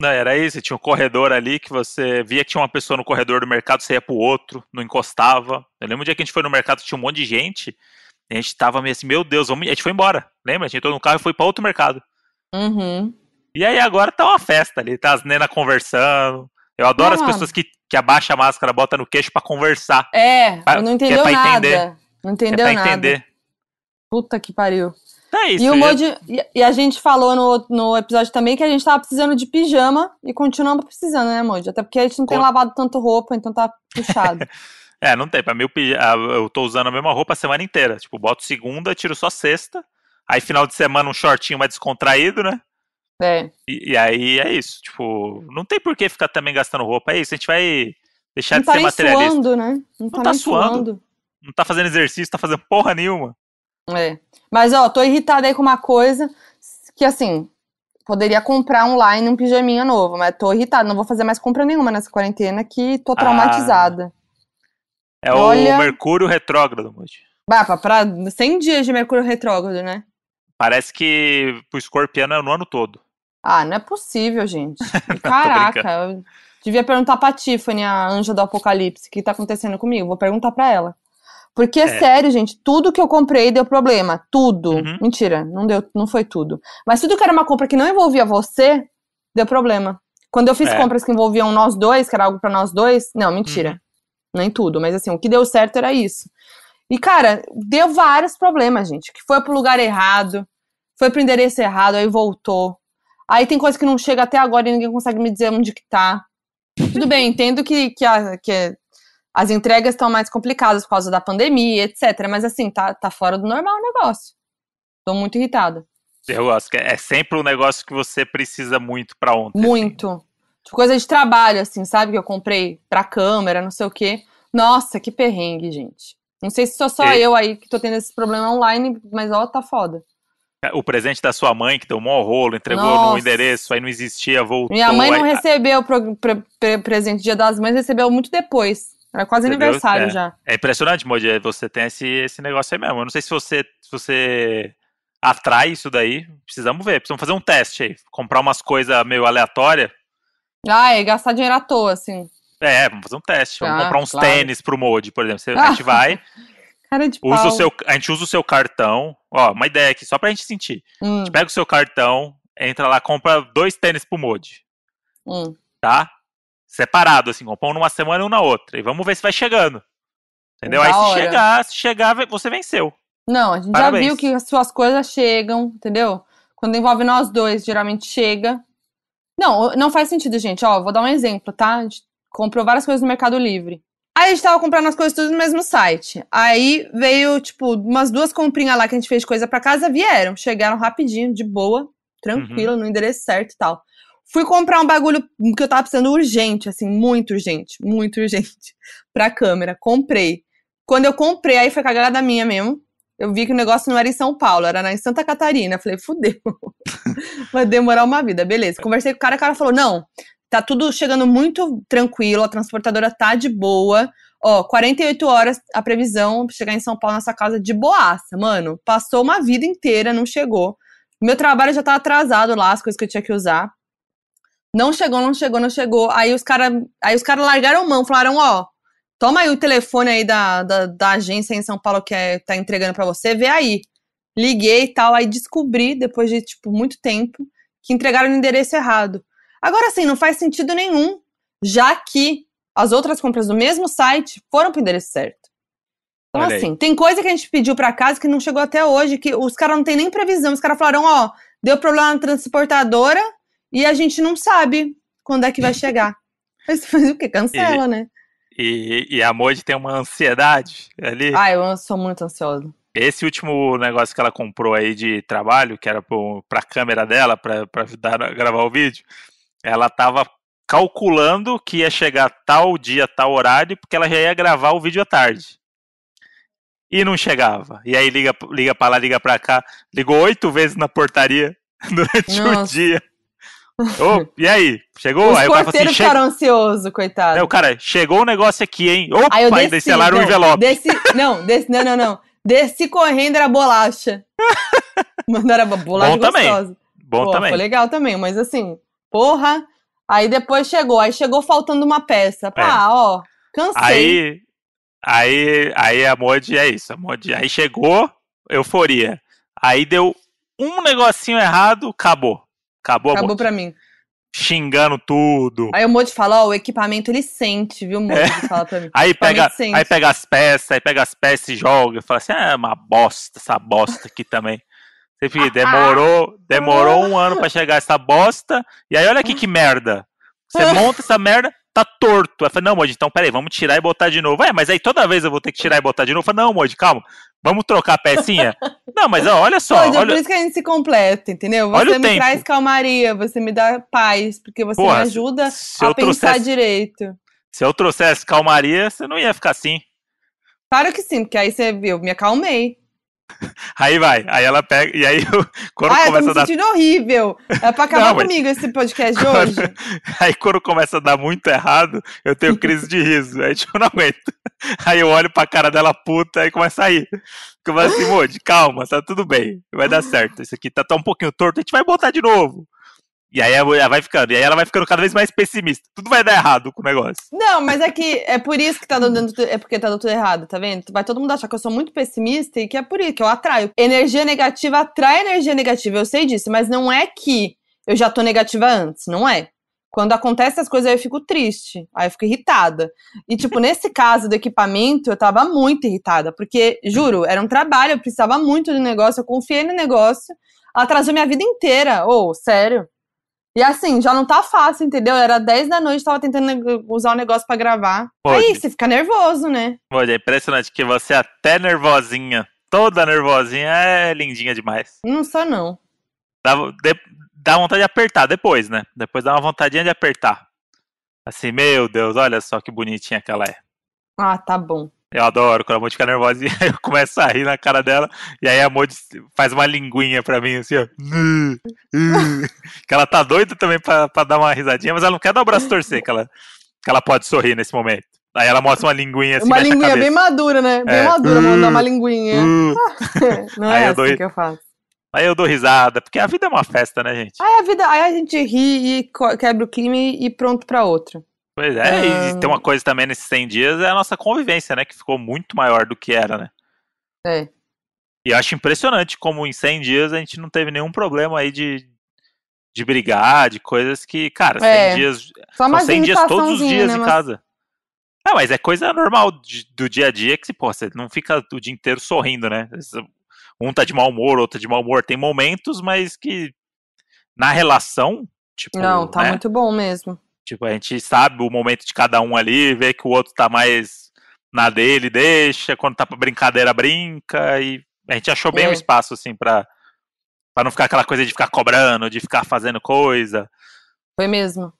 Não, era isso. Tinha um corredor ali que você via que tinha uma pessoa no corredor do mercado, você ia pro outro, não encostava. Eu lembro um dia que a gente foi no mercado, tinha um monte de gente, e a gente tava meio assim, meu Deus, vamos... a gente foi embora. Lembra? A gente entrou no carro e foi pra outro mercado. Uhum. E aí agora tá uma festa ali, tá as nenas conversando. Eu adoro Não, as pessoas que, que abaixam a máscara, bota no queixo pra conversar. É, Pra- não é entendeu pra nada. entender. Não É entendeu pra nada. entender. Puta que pariu. Então é isso. E, o Moji, e, e a gente falou no, no episódio também que a gente tava precisando de pijama e continuamos precisando, né, Moji? Até porque a gente não tem Com- lavado tanto roupa, então tá puxado. É, não tem. Pra mim, eu tô usando a mesma roupa a semana inteira. Tipo, boto segunda, tiro só sexta. Aí, final de semana, um shortinho mais descontraído, né? É. E, e aí é isso. Tipo, não tem por que ficar também gastando roupa. É isso. A gente vai deixar Não de tá ser materialista. suando, né? Não tá, tá nem suando. suando. Não tá fazendo exercício, tá fazendo porra nenhuma. É. Mas, ó, tô irritada aí com uma coisa que, assim, poderia comprar online um pijaminha novo, mas tô irritada. Não vou fazer mais compra nenhuma nessa quarentena que tô Ah. traumatizada. É Olha- o Mercúrio retrógrado, Moji. Bah, pra, pra 100 dias de Mercúrio retrógrado, né? Parece que pro escorpiano é no ano todo. Ah, não é possível, gente. Caraca, eu devia perguntar pra Tiffany, a anja do apocalipse, o que tá acontecendo comigo. Vou perguntar pra ela. Porque, É. sério, gente, tudo que eu comprei deu problema. Tudo. Uhum. Mentira, não deu, não foi tudo. Mas tudo que era uma compra que não envolvia você, deu problema. Quando eu fiz É. compras que envolviam nós dois, que era algo pra nós dois, não, mentira. Uhum. Nem tudo, mas assim, o que deu certo era isso. E, cara, deu vários problemas, gente. Que foi pro lugar errado. foi pro endereço errado, aí voltou. Aí tem coisa que não chega até agora e ninguém consegue me dizer onde que tá. Tudo bem, entendo que, que, a, que as entregas estão mais complicadas por causa da pandemia, etc. Mas assim, tá, tá fora do normal o negócio. Tô muito irritada. Eu gosto, que é sempre um negócio que você precisa muito pra ontem. assim. Muito. Tipo, coisa de trabalho, assim, sabe? Que eu comprei pra câmera, não sei o quê. Nossa, que perrengue, gente. Não sei se sou só E- eu aí que tô tendo esse problema online, mas ó, tá foda. O presente da sua mãe, que deu um maior rolo, entregou no Nossa. endereço, aí não existia, voltou. Minha mãe não aí- recebeu pro, pre- pre- presente Dia das Mães, recebeu muito depois. Era quase Entendeu? aniversário É. já. É impressionante, Modi, você tem esse, esse negócio aí mesmo. Eu não sei se você, se você atrai isso daí, precisamos ver, precisamos fazer um teste aí. Comprar umas coisas meio aleatórias. Ah, é gastar dinheiro à toa, assim. É, vamos fazer um teste. Vamos Ah, comprar uns claro. tênis pro Modi, por exemplo. Você- A gente vai, Cara de usa pau. o seu, a gente usa o seu cartão. Ó, uma ideia aqui, só pra gente sentir. A Hum, gente pega o seu cartão, entra lá, compra dois tênis pro Modi, hum. tá? Separado, assim, compra um numa semana e um na outra. E vamos ver se vai chegando. Entendeu? Da Aí se hora. chegar, se chegar, você venceu. Não, a gente Parabéns. já viu que as suas coisas chegam, entendeu? Quando envolve nós dois, geralmente chega. Não, não faz sentido, gente. Ó, vou dar um exemplo, tá? A gente comprou várias coisas no Mercado Livre. Aí a gente tava comprando as coisas tudo no mesmo site. Aí veio, tipo, umas duas comprinhas lá que a gente fez coisa pra casa, vieram. Chegaram rapidinho, de boa, tranquilo, no endereço certo e tal. Fui comprar um bagulho que eu tava precisando urgente, assim, muito urgente, muito urgente, pra câmera. Comprei. Quando eu comprei, aí foi cagada minha mesmo. Eu vi que o negócio não era em São Paulo, era na- em Santa Catarina. Falei, fudeu. Vai demorar uma vida. Beleza. Conversei com o cara, o cara falou: não, tá tudo chegando muito tranquilo, a transportadora tá de boa. Ó, 48 horas a previsão chegar em São Paulo nessa casa de boaça. Mano, passou uma vida inteira, não chegou. Meu trabalho já tá atrasado lá, as coisas que eu tinha que usar. Não chegou, não chegou, não chegou. Aí os caras aí os cara largaram mão, falaram: ó, toma aí o telefone aí da, da, da agência em São Paulo que é, tá entregando pra você, vê aí. Liguei e tal, aí descobri, depois de, tipo, muito tempo, que entregaram no endereço errado. Agora, assim, não faz sentido nenhum, já que as outras compras do mesmo site foram pro endereço certo. Então, Olha aí. assim, tem coisa que a gente pediu pra casa que não chegou até hoje, que os caras não tem nem previsão. Os caras falaram, ó, deu problema na transportadora e a gente não sabe quando é que vai chegar. Mas fazer o quê? Cancela, né? E, e a Modi tem uma ansiedade ali. Ah, eu sou muito ansiosa. Esse último negócio que ela comprou aí de trabalho, que era pro, pra câmera dela, pra ajudar a gravar o vídeo, ela tava calculando que ia chegar tal dia, tal horário, porque ela já ia gravar o vídeo à tarde. E não chegava. E aí liga, liga pra lá, liga pra cá. Ligou oito vezes na portaria durante o Nossa. dia. Ô, e aí? Chegou? Os aí o cara assim, ficaram ansiosos, coitado. Não, o cara, chegou o negócio aqui, hein? Opa, Aí eu ainda desci, instalaram o não, envelope. Desci, não, desci, não, não, não. Desci correndo, era bolacha. Mandaram bo- bolacha Bom também. gostosa. Bom Pô, também. Foi legal também, mas assim, porra. Aí depois chegou, aí chegou faltando uma peça. É. Ah, ó, cansei. Aí, aí, aí a Mod é isso. A Mod, aí chegou, euforia. Aí deu um negocinho errado, acabou. Acabou, a Acabou Mod. pra mim. Xingando tudo. Aí o Modi fala, ó, o equipamento ele sente, viu, Modi? Fala pra mim. Aí pega, sente. aí pega as peças, aí pega as peças e joga. Fala assim, ah, é uma bosta, essa bosta aqui também. Você demorou, demorou um ano pra chegar essa bosta. E aí olha aqui que merda. Você monta essa merda, tá torto. Aí fala, não, Mod, então peraí, vamos tirar e botar de novo. É, mas aí toda vez eu vou ter que tirar e botar de novo. Fala, não, Mod, calma. Vamos trocar a pecinha? não, mas ó, olha só. Modi, é por olha, isso que a gente se completa, entendeu? Você Olha o me tempo. traz calmaria, você me dá paz, porque você Porra, me ajuda a eu pensar trouxesse, direito. se eu trouxesse calmaria, você não ia ficar assim. Claro que sim, porque aí você viu, me acalmei. Aí vai, aí ela pega, e aí eu- quando ah, eu tô começa me a dar sentindo horrível. É pra acabar Não, mas- comigo esse podcast de hoje. Aí quando começa a dar muito errado, eu tenho crise de riso. Aí tipo, eu não aguento. Aí eu olho pra cara dela puta e começa a rir. Porque eu falo assim, Modi, calma, tá tudo bem. Vai dar certo. Isso aqui tá, tá um pouquinho torto, a gente vai botar de novo. E aí ela vai ficando, e aí ela vai ficando cada vez mais pessimista. Tudo vai dar errado com o negócio. Não, mas é que é por isso que tá dando é porque tá dando tudo errado, tá vendo? Vai todo mundo achar que eu sou muito pessimista e que é por isso que eu atraio. Energia negativa atrai energia negativa, eu sei disso, mas não é que eu já tô negativa antes, não é. Quando acontecem as coisas, eu fico triste, aí eu fico irritada. E, tipo, nesse caso do equipamento, eu tava muito irritada, porque, juro, era um trabalho, eu precisava muito do negócio, eu confiei no negócio, atrasou minha vida inteira. Ô, sério. E assim, já não tá fácil, entendeu? Era 10 da noite, tava tentando usar o negócio pra gravar. Pode. Aí, você fica nervoso, né? Olha, é impressionante que você até nervosinha, toda nervosinha, é lindinha demais. Não sou, não. Dá, de- dá vontade de apertar depois, né? Depois dá uma vontadinha de apertar. Assim, meu Deus, olha só que bonitinha que ela é. Ah, tá bom. Eu adoro quando a Moody fica nervosinha, eu começo a rir na cara dela, e aí a Moody faz uma linguinha pra mim, assim, ó. que ela tá doida também pra, pra dar uma risadinha, mas ela não quer dar o braço torcer, que ela, que ela pode sorrir nesse momento. Aí ela mostra uma linguinha assim, uma linguinha bem madura, né? Bem É. madura, vou dar uma linguinha. Uh. Não Aí é eu assim dou- que eu faço. Aí eu dou risada, porque a vida é uma festa, né, gente? Aí a vida, aí a gente ri e quebra o clima e, e pronto pra outra. Pois é, e Ah. tem uma coisa também nesses 100 dias, é a nossa convivência, né, que ficou muito maior do que era, né? É. E eu acho impressionante como em 100 dias a gente não teve nenhum problema aí de, de brigar, de coisas que, cara, 100 É, dias, Só mais 100 dias todos os dias né? em Mas- casa. Não, mas é coisa normal de- do dia a dia que, pô, você não fica o dia inteiro sorrindo, né? Um tá de mau humor, outro tá de mau humor. Tem momentos, mas que na relação, tipo, Não, tá né? muito bom mesmo. Tipo, a gente sabe o momento de cada um ali, vê que o outro tá mais na dele, deixa, quando tá pra brincadeira, brinca, e a gente achou bem É. o espaço, assim, pra, pra não ficar aquela coisa de ficar cobrando, de ficar fazendo coisa. Foi mesmo.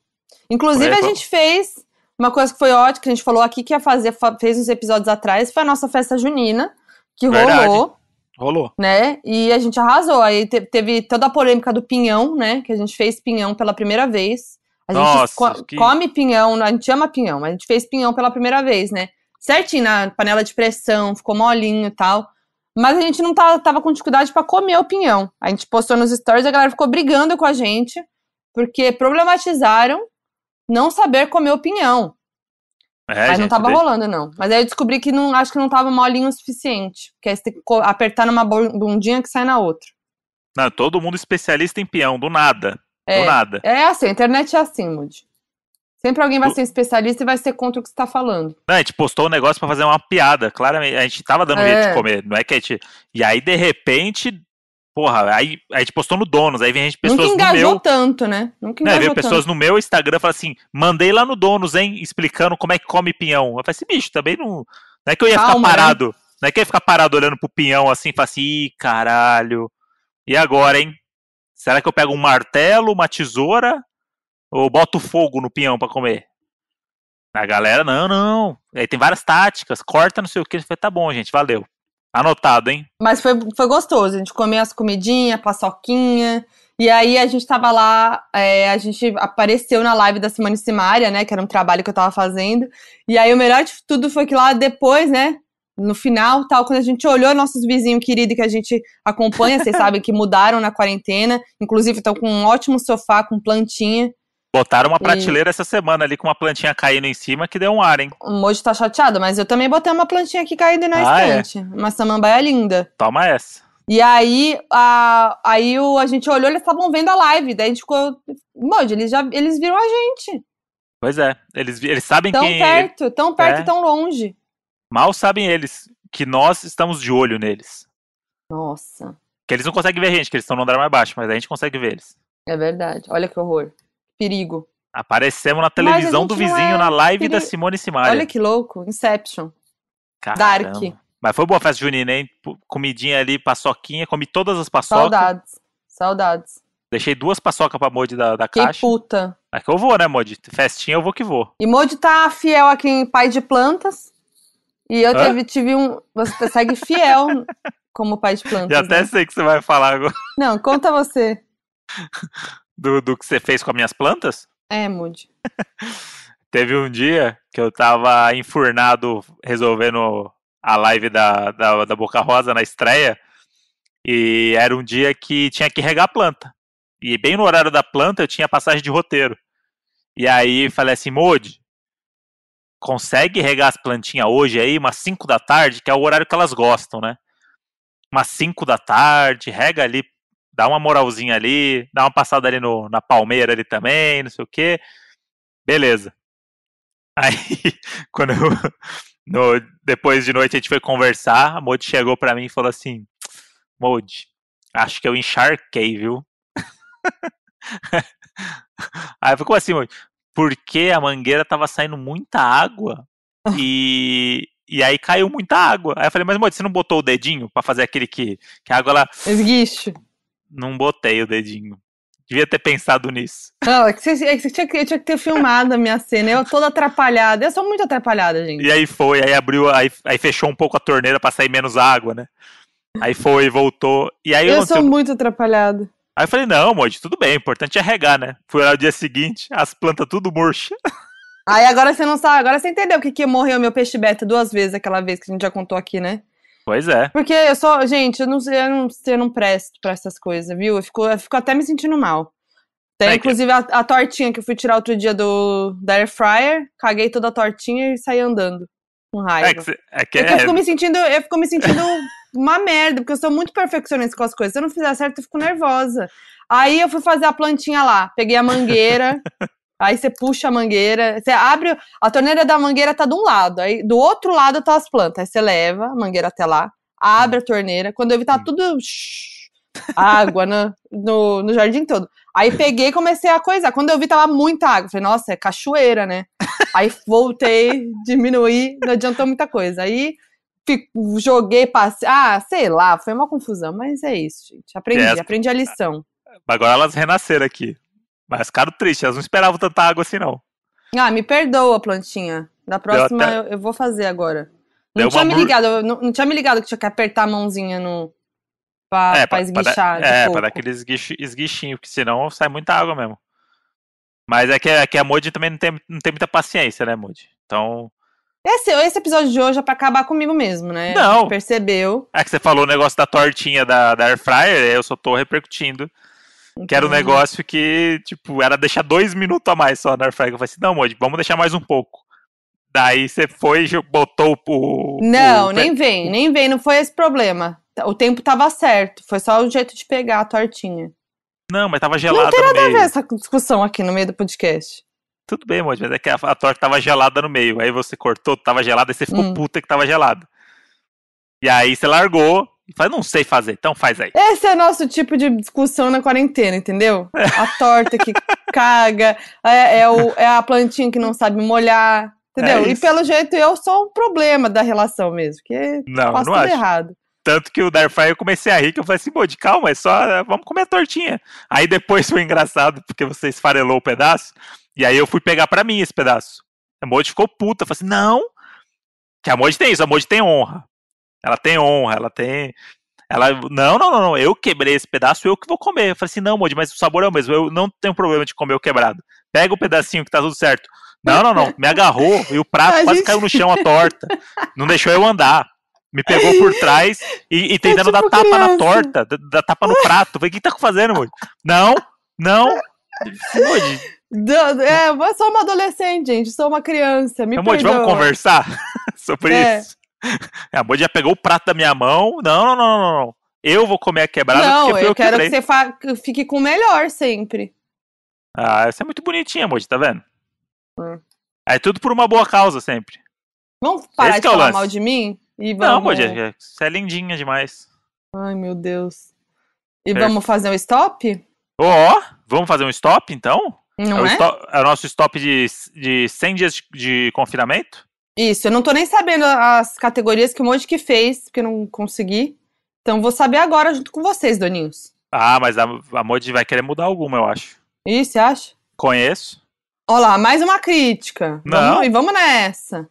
Inclusive, Foi, a foi. gente fez uma coisa que foi ótima, que a gente falou aqui que ia fazer, fa- fez uns episódios atrás, foi a nossa festa junina, que Verdade. rolou, Rolou. né? E a gente arrasou. Aí te- teve toda a polêmica do pinhão, né? Que a gente fez pinhão pela primeira vez. A gente Nossa, co- que- come pinhão, a gente ama pinhão, mas a gente fez pinhão pela primeira vez, né? Certinho na panela de pressão, ficou molinho e tal. Mas a gente não tá- tava com dificuldade pra comer o pinhão. A gente postou nos stories e a galera ficou brigando com a gente, porque problematizaram não saber comer o pinhão. É, não gente, tava deixa- rolando, não. Mas aí eu descobri que não, acho que não tava molinho o suficiente. Porque aí você tem que apertar numa bu- bundinha que sai na outra. Não, todo mundo especialista em peão, do nada. Do É, nada. é assim, a internet é assim, Moody. Sempre alguém vai Do- ser especialista e vai ser contra o que você tá falando. Não, a gente postou um negócio pra fazer uma piada, claramente. A gente tava dando É. jeito de comer, não é que a gente. E aí, de repente, porra, aí a gente postou no Donos, aí vem gente, pessoas Nunca no engajou meu. tanto, né? Nunca Né, engajou veio pessoas tanto. no meu Instagram falando assim: mandei lá no Donos, hein? Explicando como é que come pinhão. Eu falei assim, bicho, também não. Não é que eu ia Calma, ficar né? parado. Não é que eu ia ficar parado olhando pro pinhão assim e falar assim, ih, caralho. E agora, hein? Será que eu pego um martelo, uma tesoura? Ou boto fogo no pinhão pra comer? A galera, não, não. Aí tem várias táticas, corta, não sei o que. Falei, tá bom, gente, valeu. Anotado, hein? Mas foi, foi gostoso. A gente comeu as comidinhas, paçoquinha. E aí a gente tava lá, é, a gente apareceu na live da Simone Simaria, né? Que era um trabalho que eu tava fazendo. E aí o melhor de tudo foi que lá depois, né? No final, tal, quando a gente olhou nossos vizinhos queridos que a gente acompanha, vocês sabem que mudaram na quarentena. Inclusive, estão com um ótimo sofá com plantinha. Botaram uma E- prateleira essa semana ali com uma plantinha caindo em cima que deu um ar, hein? O Moji tá chateado, mas eu também botei uma plantinha aqui caída na Ah, é? estante. Uma samambaia linda. Toma essa. E aí, a, aí o, a gente olhou, eles estavam vendo a live. Daí a gente ficou. Moji, eles já eles viram a gente. Pois é, eles, eles sabem Tão que. perto, tão perto É. e tão longe. Mal sabem eles que nós estamos de olho neles. Nossa, Que eles não conseguem ver a gente, que eles estão no andar mais baixo, mas a gente consegue ver eles. é verdade. Olha que horror. Perigo. Aparecemos na televisão do vizinho é na live da peri- Simone Simaria. Olha que louco. Inception. Caramba. Dark. Mas foi boa a festa junina, hein? Comidinha ali, paçoquinha, comi todas as paçocas. Saudades. Saudades. Deixei duas paçocas pra Modi da, da Fiquei caixa. puta. É que eu vou, né, Modi? Festinha eu vou que vou. E Moji tá fiel aqui em Pai de Plantas. E eu Hã? teve, tive um. Você segue fiel como pai de plantas. Já até né? sei que você vai falar agora Não, conta você. do, do que você fez com as minhas plantas. É, Moody. Teve um dia que eu tava enfurnado resolvendo a live da, da, da Boca Rosa na estreia. E era um dia que tinha que regar a planta. E bem no horário da planta eu tinha passagem de roteiro. E aí falei assim, Modi, consegue regar as plantinhas hoje aí, umas 5 da tarde, que é o horário que elas gostam, né? Umas 5 da tarde, rega ali, dá uma moralzinha ali, dá uma passada ali no, na palmeira ali também, não sei o quê. Beleza. Aí, quando eu, no- depois de noite a gente foi conversar, a Modi chegou pra mim e falou assim: Modi, Acho que eu encharquei, viu? Aí ficou assim, Moody, porque a mangueira tava saindo muita água e, e aí caiu muita água. Aí eu falei, mas Moody, você não botou o dedinho pra fazer aquele que, que a água lá. Esguicho. Não botei o dedinho. Devia ter pensado nisso. Não, é que você, é que você tinha, que- tinha que ter filmado a minha cena. Eu toda atrapalhada. Eu sou muito atrapalhada, gente. E aí foi, aí abriu, aí, aí fechou um pouco a torneira pra sair menos água, né? Aí foi, voltou. E aí Eu aconteceu- sou muito atrapalhada. Aí eu falei, não, Moody, tudo bem, o importante é regar, né? Fui lá no dia seguinte, as plantas tudo murcha. Aí agora você não sabe, agora você entendeu o que, que morreu meu peixe beta duas vezes aquela vez que a gente já contou aqui, né? Pois é. Porque eu só, gente, eu não, eu não, eu não presto pra essas coisas, viu? Eu fico, eu fico até me sentindo mal. Tem, É que- inclusive, a, a tortinha que eu fui tirar outro dia do, da Air Fryer, caguei toda a tortinha e saí andando. Com raiva. É que, é que É que eu é- fico me sentindo, eu fico me sentindo uma merda, porque eu sou muito perfeccionista com as coisas. Se eu não fizer certo, eu fico nervosa. Aí eu fui fazer a plantinha lá, peguei a mangueira, aí você puxa a mangueira, você abre, a torneira da mangueira tá de um lado, aí do outro lado tá as plantas, aí você leva a mangueira até lá, abre a torneira, quando eu vi tá tudo shhh, água no, no, no jardim todo. Aí peguei e comecei a coisar. Quando eu vi, tava muita água. Falei, nossa, é cachoeira, né? Aí voltei, diminuí, não adiantou muita coisa. Aí fi- joguei, passei. Ah, sei lá, foi uma confusão, mas é isso, gente. Aprendi, Yes. aprendi a lição. Agora elas renasceram aqui. Mas ficaram tristes, elas não esperavam tanta água assim, não. Ah, me perdoa, plantinha. Da próxima até- eu, eu vou fazer agora. Não Deu tinha me ligado, não, não tinha me ligado que tinha que apertar a mãozinha no. Pra, pra, pra- esguichar. de é, pouco. pra dar aquele esguicho- esguichinho, porque senão sai muita água mesmo. Mas é que, é que a Moody também não tem, não tem muita paciência, né, Moody? Então. Esse, esse episódio de hoje é pra acabar comigo mesmo, né? Não. percebeu. É que você falou o negócio da tortinha da, da Air Fryer, eu só tô repercutindo. Que era um Entendi. negócio que, tipo, era deixar dois minutos a mais só na Air Fryer. Eu falei assim, não, Moody, vamos deixar mais um pouco. Daí você foi e botou o. Não, o- nem vem, nem vem, não foi esse problema. O tempo tava certo, foi só o jeito de pegar a tortinha. Não, mas tava gelada Não tem nada a ver essa discussão aqui no meio do podcast. Tudo bem, Moody, mas é que a, a torta tava gelada no meio. Aí você cortou, tava gelada, aí você ficou Hum. puta que tava gelada. E aí você largou e falou, não sei fazer, então faz aí. Esse é nosso tipo de discussão na quarentena, entendeu? A torta que caga, é, é o- é a plantinha que não sabe molhar, entendeu? É e pelo jeito eu sou um problema da relação mesmo, que Não, eu faço não tudo acho. errado. Tanto que o Dark Fry eu comecei a rir, que eu falei assim, Moody, calma, é só, é, vamos comer a tortinha. Aí depois foi engraçado, porque você esfarelou o pedaço, e aí eu fui pegar pra mim esse pedaço. A Moody ficou puta, falou assim, não, que a Moody tem isso, a Moody tem honra. Ela tem honra, ela tem... Ela, não, não, não, não, eu quebrei esse pedaço, eu que vou comer. Eu falei assim, não, Moody, mas o sabor é o mesmo, eu não tenho problema de comer o quebrado. Pega o pedacinho que tá tudo certo. Não, não, não, me agarrou e o prato A quase gente- caiu no chão a torta. Não deixou eu andar. Me pegou por trás e, e tentando dar tipo tapa na criança. torta, dar- dar tapa no prato. Falei, o que tá fazendo, Moody? Não, não. Do- É, eu sou uma adolescente, gente, sou uma criança, me perdoa. vamos conversar sobre É. isso? A Moody já pegou o prato da minha mão. Não, não, não, não, não. Eu vou comer a quebrada Não, eu eu que quero quebrei. que você fique com o melhor sempre. Ah, você é muito bonitinha, Moody, tá vendo? Hum. É tudo por uma boa causa sempre. Vamos parar Esse de é falar mal de mim? E vamos... Não, Moody, é- você é lindinha demais. Ai, meu Deus. E Perfeito. vamos fazer um stop? Ó, vamos fazer um stop, então? Não é, o é? sto- é o nosso stop de, de 100 dias de, de confinamento? Isso, eu não tô nem sabendo as categorias que o Monte que fez, porque eu não consegui. Então vou saber agora junto com vocês, Doninhos. Ah, mas a, a vai querer mudar alguma, eu acho. Isso, você acha? Conheço. Olha lá, mais uma crítica. Não. Vamos, e vamos nessa.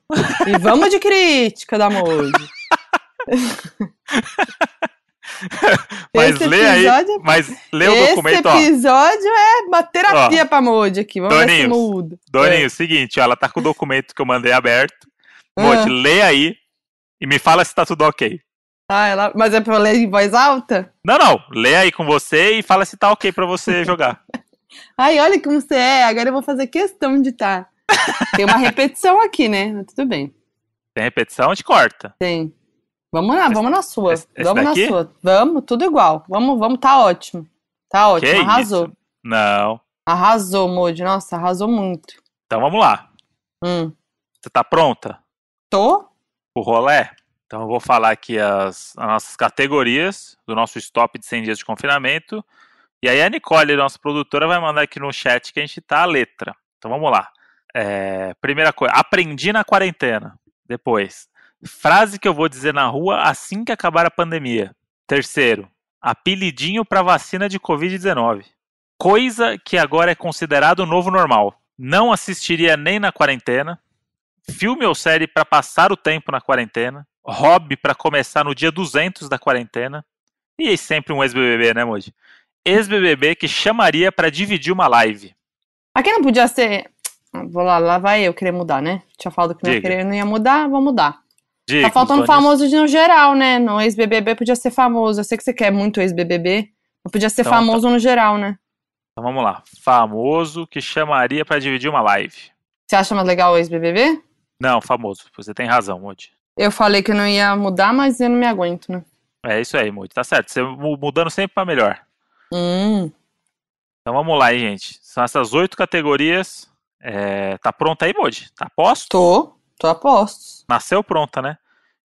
E vamos de crítica da Moji. Mas Esse lê aí. episódio- Mas lê o Esse documento, ó. episódio é uma terapia pra Moji aqui. Vamos ver se muda. Doninho, seguinte, ó, ela tá com o documento que eu mandei aberto. Moody, Ah. lê aí e me fala se tá tudo ok. Ah, ela... Mas é pra eu ler em voz alta? Não, não, lê aí com você e fala se tá ok pra você jogar. Ai, olha como você é. Agora eu vou fazer questão de estar. Tem uma repetição aqui, né? Mas tudo bem. Tem repetição, a gente corta. Tem. Vamos lá, vamos na sua. esse- esse vamos daqui? na sua. Vamos, tudo igual. Vamos, vamos, tá ótimo. Tá ótimo, Que arrasou. isso? Não. Arrasou, Moody. Nossa, arrasou muito. Então vamos lá. Hum. Você tá pronta? Tô? O rolé? Então eu vou falar aqui as, as nossas categorias do nosso stop de 100 dias de confinamento. E aí a Nicole, nossa produtora, vai mandar aqui no chat que a gente tá a letra. Então vamos lá. É, primeira coisa, aprendi na quarentena. Depois, frase que eu vou dizer na rua assim que acabar a pandemia. Terceiro, apelidinho para vacina de Covid-19. Coisa que agora é considerado o novo normal. Não assistiria nem na quarentena. Filme ou série para passar o tempo na quarentena. Hobby para começar no dia 200 da quarentena. E sempre um ex-BBB, né, Moji? Ex-BBB que chamaria para dividir uma live. Aqui não podia ser. Ah, Vou lá, lá vai eu querer mudar, né? Tinha falado que não ia Diga. querer, não ia mudar, vou mudar. Diga, Tá faltando famoso de no geral, né? No ex-BBB podia ser famoso. Eu sei que você quer muito ex-BBB. Mas podia ser Então, famoso no geral, né? Então vamos lá. Famoso que chamaria para dividir uma live. Você acha mais legal o ex-BBB? Não, famoso. Você tem razão, Moji. Eu falei que eu não ia mudar, mas eu não me aguento, né? É isso aí, Moji. Tá certo. Você mu- mudando sempre para melhor. Hum. Então vamos lá, hein, gente. São essas oito categorias. É, Tá pronta aí, Moji? Tá posto? Tô. Tô a postos. Nasceu pronta, né?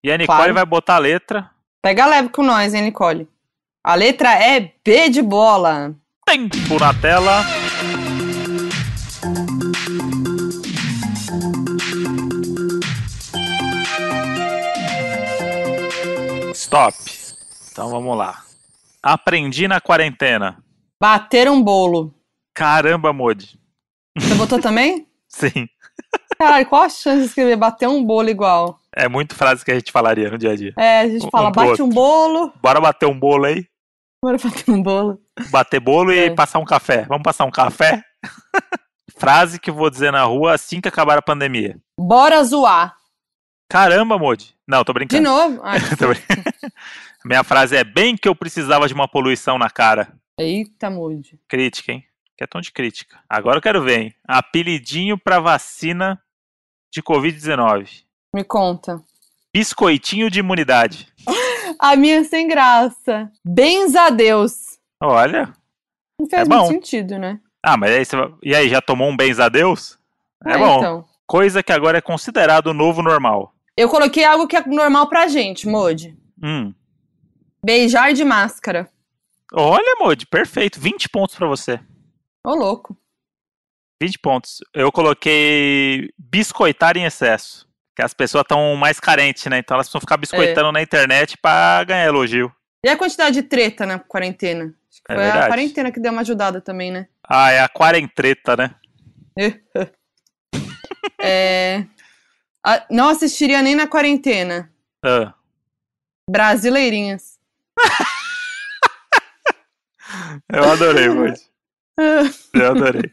E a Nicole Claro. vai botar a letra. Pega leve com nós, hein, Nicole? A letra é B de bola. Tempo na tela. Stop. Então vamos lá. Aprendi na quarentena. Bater um bolo. Caramba, Modi. Você botou também? Sim. Caralho, qual a chance de escrever bater um bolo igual? É muito frase que a gente falaria no dia a dia. É, a gente Um fala, pro bate um bolo. Bora bater um bolo aí? Bora bater um bolo. Bater bolo É. e passar um café. Vamos passar um café? frase que vou dizer na rua assim que acabar a pandemia. Bora zoar. Caramba, Modi. Não, tô De brincando. novo. Ai, Tô brincando. Minha frase é bem que eu precisava de uma poluição na cara. eita, Moody. Crítica, hein? Que é tom de crítica. Agora eu quero ver, hein? Apelidinho pra vacina de Covid-19. Me conta. Biscoitinho de imunidade. A minha é sem graça. Bens a Deus. Olha. Não faz É muito bom. sentido, né? Ah, mas aí você. E aí, já tomou um bens a Deus? É Ah, bom. Então. Coisa que agora é considerado o novo normal. Eu coloquei algo que é normal pra gente, Moody. Hum. Beijar de máscara. Olha, Modi, perfeito. 20 pontos pra você. Ô, louco. 20 pontos. Eu coloquei biscoitar em excesso. Que as pessoas estão mais carentes, né? Então elas precisam ficar biscoitando na internet pra ganhar elogio. E a quantidade de treta na quarentena? Acho que É foi a verdade. quarentena que deu uma ajudada também, né? Ah, é a quarentreta, né? É... a- Não assistiria nem na quarentena. Ah, Brasileirinhas. eu adorei, Modi. Eu adorei.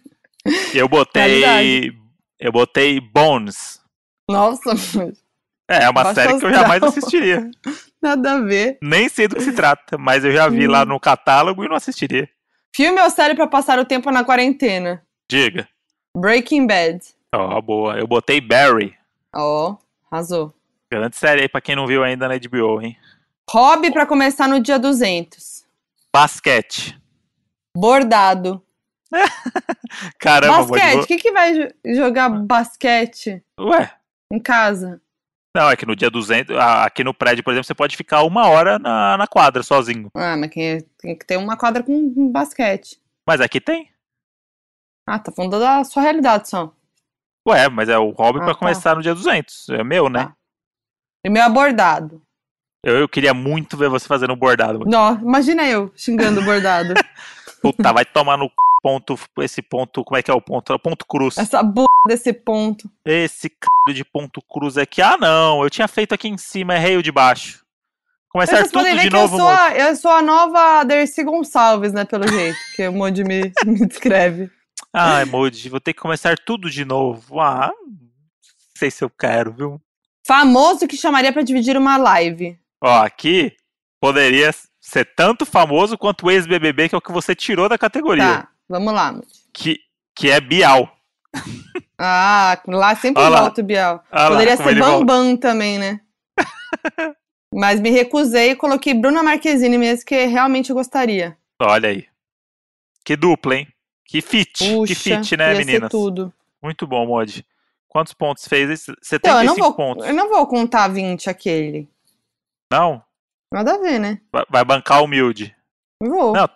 Eu botei. Realidade. Eu botei Bones. Nossa. É, é uma Baixa série que eu jamais assistiria. nada a ver. Nem sei do que se trata, mas eu já vi Hum. lá no catálogo e não assistiria. Filme ou série pra passar o tempo na quarentena? Diga. Breaking Bad. Ó, boa. Eu botei Barry. Ó, arrasou. Grande série aí pra quem não viu ainda na HBO, hein? Hobby pra começar no dia 200. Basquete. Bordado. Caramba, basquete. O que, que vai jo- jogar basquete Ué, em casa? não, é que no dia 200, ah, aqui no prédio, por exemplo, você pode ficar uma hora na, na quadra sozinho. Ah, mas quem- tem que ter uma quadra com basquete. Mas aqui tem. Ah, tá falando da sua realidade só. Ué, mas é o hobby Ah, pra tá. começar no dia 200. É meu, né? Tá. E meu abordado. Eu, eu queria muito ver você fazendo um bordado. Nó, imagina eu xingando o bordado. Puta, vai tomar no c... ponto, esse ponto, como é que é o ponto? É o ponto cruz. Essa b desse ponto. Esse c... de ponto cruz aqui. Ah, não, eu tinha feito aqui em cima, errei o de baixo. Começar Vocês tudo de novo, eu sou, a, eu sou a nova Dercy Gonçalves, né? Pelo jeito que o Moody me, me descreve. Ai, Modi, vou ter que começar tudo de novo. Ah, não sei se eu quero, viu? Famoso que chamaria pra dividir uma live. Ó, aqui poderia ser tanto famoso quanto o ex-BBB, que é o que você tirou da categoria. Tá, vamos lá, Moody. Que, que é Bial. Ah, lá sempre Olha lá. volta o Biel. Olha lá Poderia como ser ele volta. Bambam também, né? Mas me recusei e coloquei Bruna Marquezine mesmo, que realmente gostaria. Olha aí. Que dupla, hein? Que fit. Puxa, que fit, né, meninas? tudo. Muito bom, Mod. Quantos pontos fez? esse? Então, eu 75 não, vou, pontos. eu não vou contar 20 aquele. Não? Nada a ver, né? Vai- Vai bancar humilde. Vou. Não.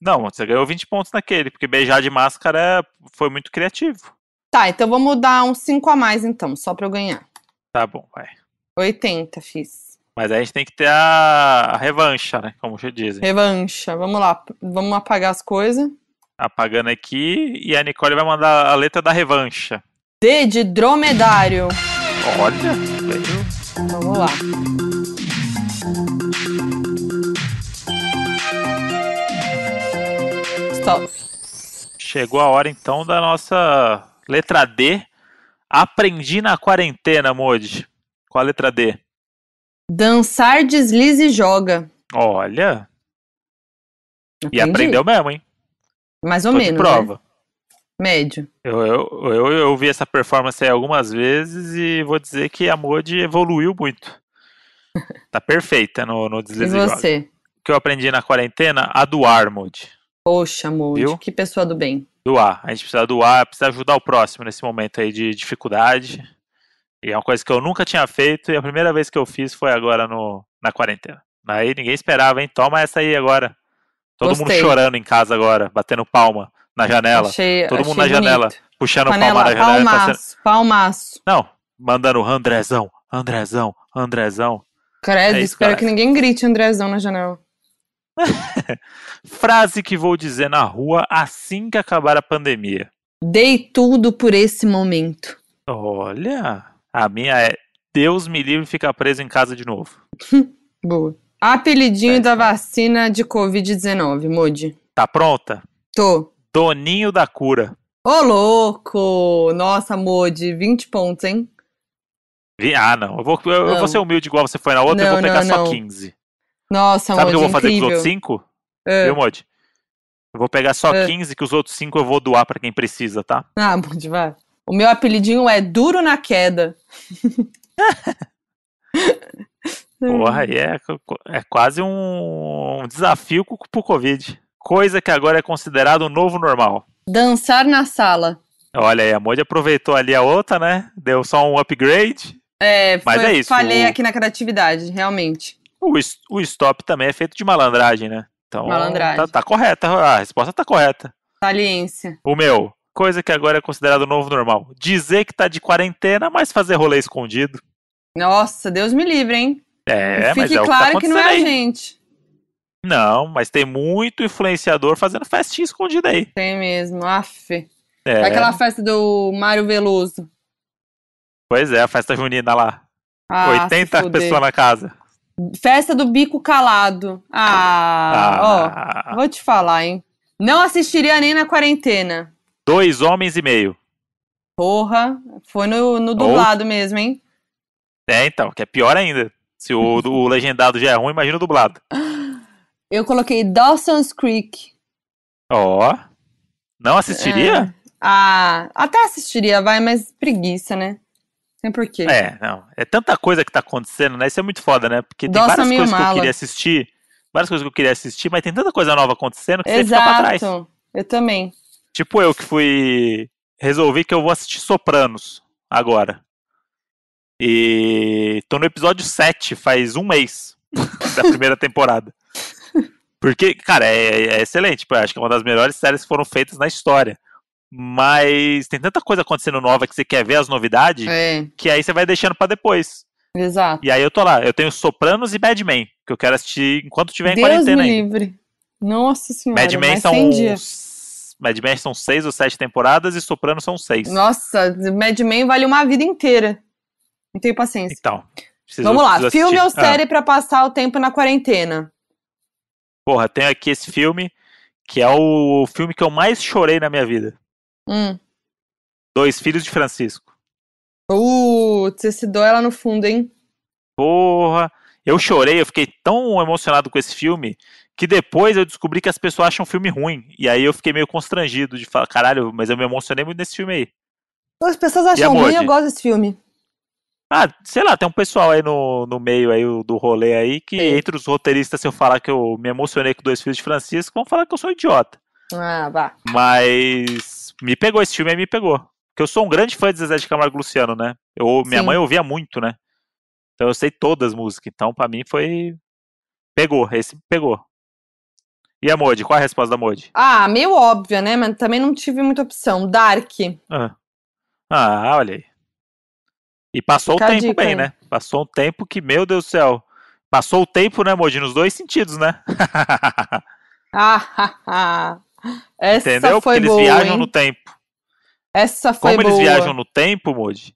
Não, você ganhou 20 pontos naquele, porque beijar de máscara foi muito criativo. Tá, então vamos dar uns 5 a mais então, só pra eu ganhar. Tá bom, vai. 80, fiz. Mas aí a gente tem que ter a, a revancha, né? Como já dizem. Revancha. Vamos lá. Vamos apagar as coisas. Apagando aqui e a Nicole vai mandar a letra da revancha. D de dromedário. Olha. Vamos lá. Stop. Chegou a hora então da nossa letra D. Aprendi na quarentena, Modi. Qual a letra D? Dançar, deslize e joga. Olha, e Aprendi. aprendeu mesmo, hein? Mais ou Tô de menos. prova. Né? Médio. Eu, eu, eu, eu vi essa performance aí algumas vezes e vou dizer que a Modi evoluiu muito. Tá perfeita no, no E deslize e joga. você? O que eu aprendi na quarentena? A doar, Modi. Poxa, Moody, Viu? que pessoa do bem. Doar. A gente precisa doar, precisa ajudar o próximo nesse momento aí de dificuldade. E é uma coisa que eu nunca tinha feito e a primeira vez que eu fiz foi agora no, na quarentena. Aí ninguém esperava, hein? Toma essa aí agora. Todo mundo Gostei. chorando em casa agora, batendo palma na janela, Achei, Todo mundo achei na janela, bonito. puxando Panela, palma na janela. e fazendo- palmaço, palmaço. Não, mandando Andrezão, Andrezão, Andrezão. Credo, É isso, espero cara. que ninguém grite Andrezão na janela. Frase que vou dizer na rua assim que acabar a pandemia. Dei tudo por esse momento. Olha, a minha é Deus me livre ficar preso em casa de novo. Boa. Apelidinho Péssimo. da vacina de Covid-19, Moody. Tá pronta? Tô. Doninho da cura. Ô, louco! Nossa, Moody, 20 pontos, hein? Ah, não. Eu vou, eu, eu Não. vou ser humilde igual você foi na outra, eu Não, vou pegar não, só não. 15. Nossa, Sabe o que eu vou fazer com os outros 5? É. Viu, Modi? Eu vou pegar só É. 15, que os outros 5 eu vou doar pra quem precisa, tá? Ah, Moody, vai. O meu apelidinho é Duro na Queda. Porra, aí é, é quase um desafio co- pro Covid. Coisa que agora é considerado o novo normal. Dançar na sala. Olha aí, a Modi aproveitou ali a outra, né? Deu só um upgrade. É, Mas foi- é isso, falei o- aqui na criatividade, realmente. O, o stop também é feito de malandragem, né? Então, Malandragem. Tá, tá correta, a resposta tá correta. Saliência. O meu, coisa que agora é considerado o novo normal. Dizer que tá de quarentena, mas fazer rolê escondido. Nossa, Deus me livre, hein? É, mas Fique é o que tá claro que, não é a gente. Não, mas tem muito influenciador fazendo festinha escondida aí. Tem mesmo. Aff. É, Aquela festa do Mário Veloso. Pois é, a festa junina lá. Ah, se 80 fuder. pessoas na casa. Festa do bico calado. Ah, ó. Ah, Vou te falar, hein? Não assistiria nem na quarentena. dois homens e meio. Porra, foi no, no dublado mesmo, hein? É, então, que é pior ainda. Se o, o legendado já é ruim, imagina o dublado. Eu coloquei Dawson's Creek. Ó. Não assistiria? Ah, até assistiria, vai, mas preguiça, né? Tem porquê. É, não. É tanta coisa que tá acontecendo, né? Isso é muito foda, né? Porque tem Nossa, várias coisas que eu mala. queria assistir. Várias coisas que eu queria assistir, mas tem tanta coisa nova acontecendo que você fica pra trás. Exato. Eu também. Tipo eu que fui. Resolvi que eu vou assistir Sopranos agora. E tô no episódio 7, faz um mês da primeira temporada. Porque, cara, é, é excelente. Tipo, eu acho que é uma das melhores séries que foram feitas na história. Mas tem tanta coisa acontecendo nova que você quer ver as novidades, É, que aí você vai deixando pra depois. exato. E aí eu tô lá, eu tenho Sopranos e Bad Men, que eu quero assistir enquanto tiver em Deus quarentena me ainda. livre. Nossa senhora, Mad Men são. Mad Men são seis ou sete temporadas e Sopranos são seis. Nossa, Mad Men vale uma vida inteira. Não tenho paciência. Então. preciso- Vamos lá, filme ou assistir. Ah, série pra passar o tempo na quarentena? porra, tenho aqui esse filme, que é o filme que eu mais chorei na minha vida. Hum. Dois Filhos de Francisco. Putz, esse dó ela no fundo, hein? Porra, eu chorei, eu fiquei tão emocionado com esse filme que depois eu descobri que as pessoas acham o filme ruim. E aí eu fiquei meio constrangido de falar, caralho, mas eu me emocionei muito nesse filme aí. As pessoas acham ruim, eu gosto desse filme. Ah, sei lá, tem um pessoal aí no, no meio aí do rolê aí que Sim. entre os roteiristas, se eu falar que eu me emocionei com Dois Filhos de Francisco, vão falar que eu sou idiota. Ah, vá. Mas me pegou esse filme aí, me pegou. Porque eu sou um grande fã de Zezé de Camargo Luciano, né? Eu, minha Sim. mãe ouvia muito, né? Então eu sei todas as músicas. Então pra mim foi. Pegou, esse pegou. E a Modi? Qual a resposta da Modi? Ah, meio óbvia, né? Mas também não tive muita opção. Dark. Ah, ah olha aí. E passou Fica o tempo dica bem, né? Passou um tempo que, meu Deus do céu. Passou o tempo, né, Modi? Nos dois sentidos, né? Ah, essa Entendeu? foi Porque eles boa, viajam hein? no tempo. Essa foi Como boa. eles viajam no tempo, Modi?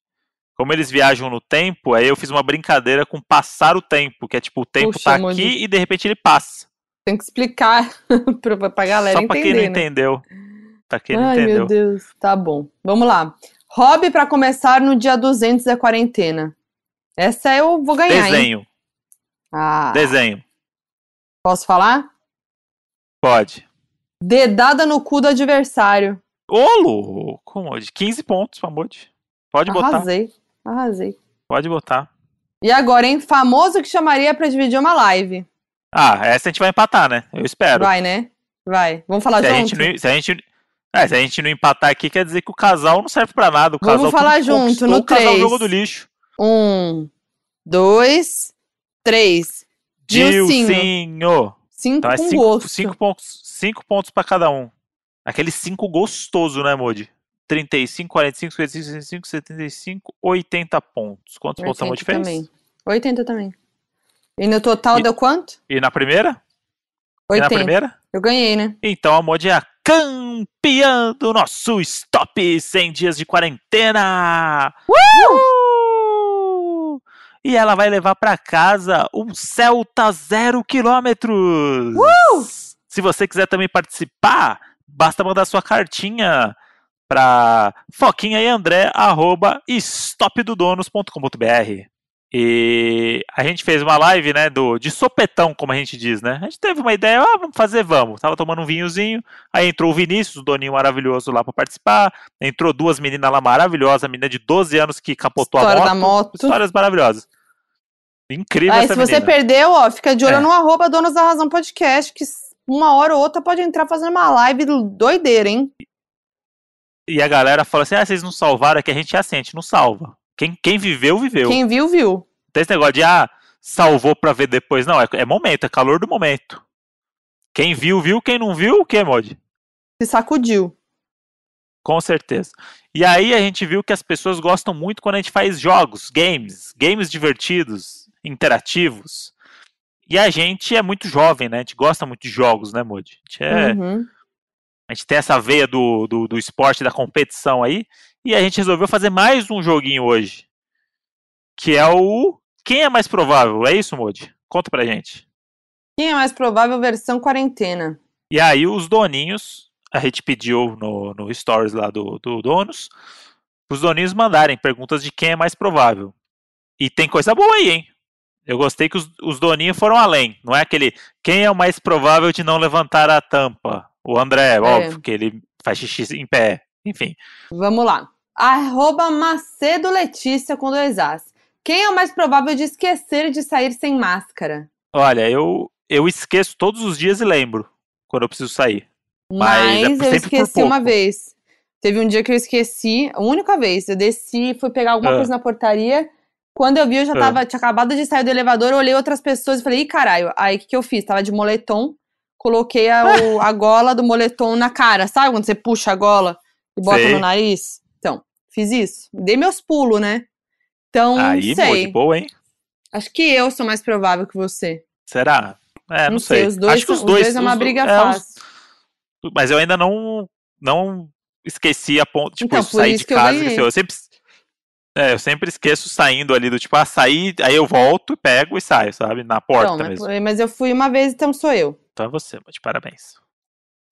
Como eles viajam no tempo, aí eu fiz uma brincadeira com passar o tempo, que é tipo, o tempo Puxa, tá aqui e de repente ele passa. Tem que explicar pra, pra galera Só pra entender, quem não né? entendeu. Pra quem não Ai, entendeu. meu Deus. Tá bom. Vamos lá. Hobby pra começar no dia 200 da quarentena. Essa eu vou ganhar, hein? Desenho, Ah, desenho. posso falar? Pode. Dedada no cu do adversário. Ô, louco, Modi. 15 pontos pra Modi. Pode botar, Arrasei. Arrasei. pode botar. E agora, hein? Famoso que chamaria pra dividir uma live. Ah, essa a gente vai empatar, né? Eu espero. Vai, né? Vai. Vamos falar Se a, junto? gente não, se, a gente, é, se a gente não empatar aqui, quer dizer que o casal não serve pra nada. O Vamos casal falar tudo junto, no O casal jogou do lixo. Um, dois, três. Dilcinho. Dilcinho. Cinco Então é com cinco, gosto. cinco pontos, cinco pontos pra cada um. Aquele cinco gostoso, né, Modi? 35, 45, 55, 65, 75, 80 pontos. Quantos pontos a 80 Modi fez? também. 80 também. E no total E- deu quanto? E na primeira? E 80. na primeira? Eu ganhei, né? Então a Modi é a campeã do nosso Stop 100 dias de quarentena! Uh! E ela vai levar pra casa um Celta zero quilômetros! Se você quiser também participar, basta mandar sua cartinha para foquinha e andré arroba stopdodonos.com.br e a gente fez uma live, né, do, de sopetão, como a gente diz, né? A gente teve uma ideia, ah, vamos fazer, vamos. Tava tomando um vinhozinho, aí entrou o Vinícius, o doninho maravilhoso lá para participar. Entrou duas meninas lá maravilhosas, a menina de 12 anos que capotou História a moto. moto. Histórias maravilhosas. Incrível Aí, essa se você menina. perdeu, ó, fica de olho É. no arroba Donos da Razão Podcast, que uma hora ou outra pode entrar fazendo uma live doideira, hein? E a galera fala assim: ah, vocês não salvaram, é que a gente é assim, a gente não salva. Quem, quem viveu, viveu. Quem viu, viu. Tem esse negócio de, ah, salvou pra ver depois. Não, é, é momento, é calor do momento. Quem viu, viu. Quem não viu, o que, Mod? Se sacudiu. Com certeza. E aí a gente viu que as pessoas gostam muito quando a gente faz jogos, games, games divertidos, interativos. E a gente é muito jovem, né? A gente gosta muito de jogos, né, Mod? A gente, é, Uhum. a gente tem essa veia do, do, do esporte, da competição aí. E a gente resolveu fazer mais um joguinho hoje. Que é o. Quem é mais provável? É isso, Mod? Conta pra gente. Quem é mais provável versão quarentena? E aí os doninhos, a gente pediu no, no stories lá do, do donos, os doninhos mandarem perguntas de quem é mais provável. E tem coisa boa aí, hein? Eu gostei que os, os doninhos foram além. Não é aquele quem é o mais provável de não levantar a tampa. O André, óbvio, que ele faz xixi em pé. Enfim. Vamos lá. Arroba Macedo Letícia com dois As. Quem é o mais provável de esquecer de sair sem máscara? Olha, eu, eu esqueço todos os dias e lembro quando eu preciso sair. Mas é Mas eu sempre por esqueci uma vez. Teve um dia que eu esqueci, a única vez. Eu desci, fui pegar alguma Ah. coisa na portaria. Quando eu vi, eu já Ah. tava, tinha acabado de sair do elevador, eu olhei outras pessoas e falei, ih, caralho. Aí o que, que eu fiz? Tava de moletom, coloquei a, o- a gola do moletom na cara. Sabe quando você puxa a gola e bota Sei. no nariz? Então, fiz isso. Dei meus pulos, né? Então, aí, sei. Mod, boa, hein? Acho que eu sou mais provável que você. Será? É, não, não sei, sei. os dois, Acho que os são- dois, é uma os- briga é, os- fácil. Mas eu ainda não não esqueci a ponto, tipo, Então, sair de eu casa, esqueci. eu sempre é, eu sempre esqueço saindo ali do tipo, ah, sair, aí eu volto, pego e saio, sabe? Na porta Então, mas, mesmo. mas eu fui uma vez, então sou eu. Então é você, de parabéns.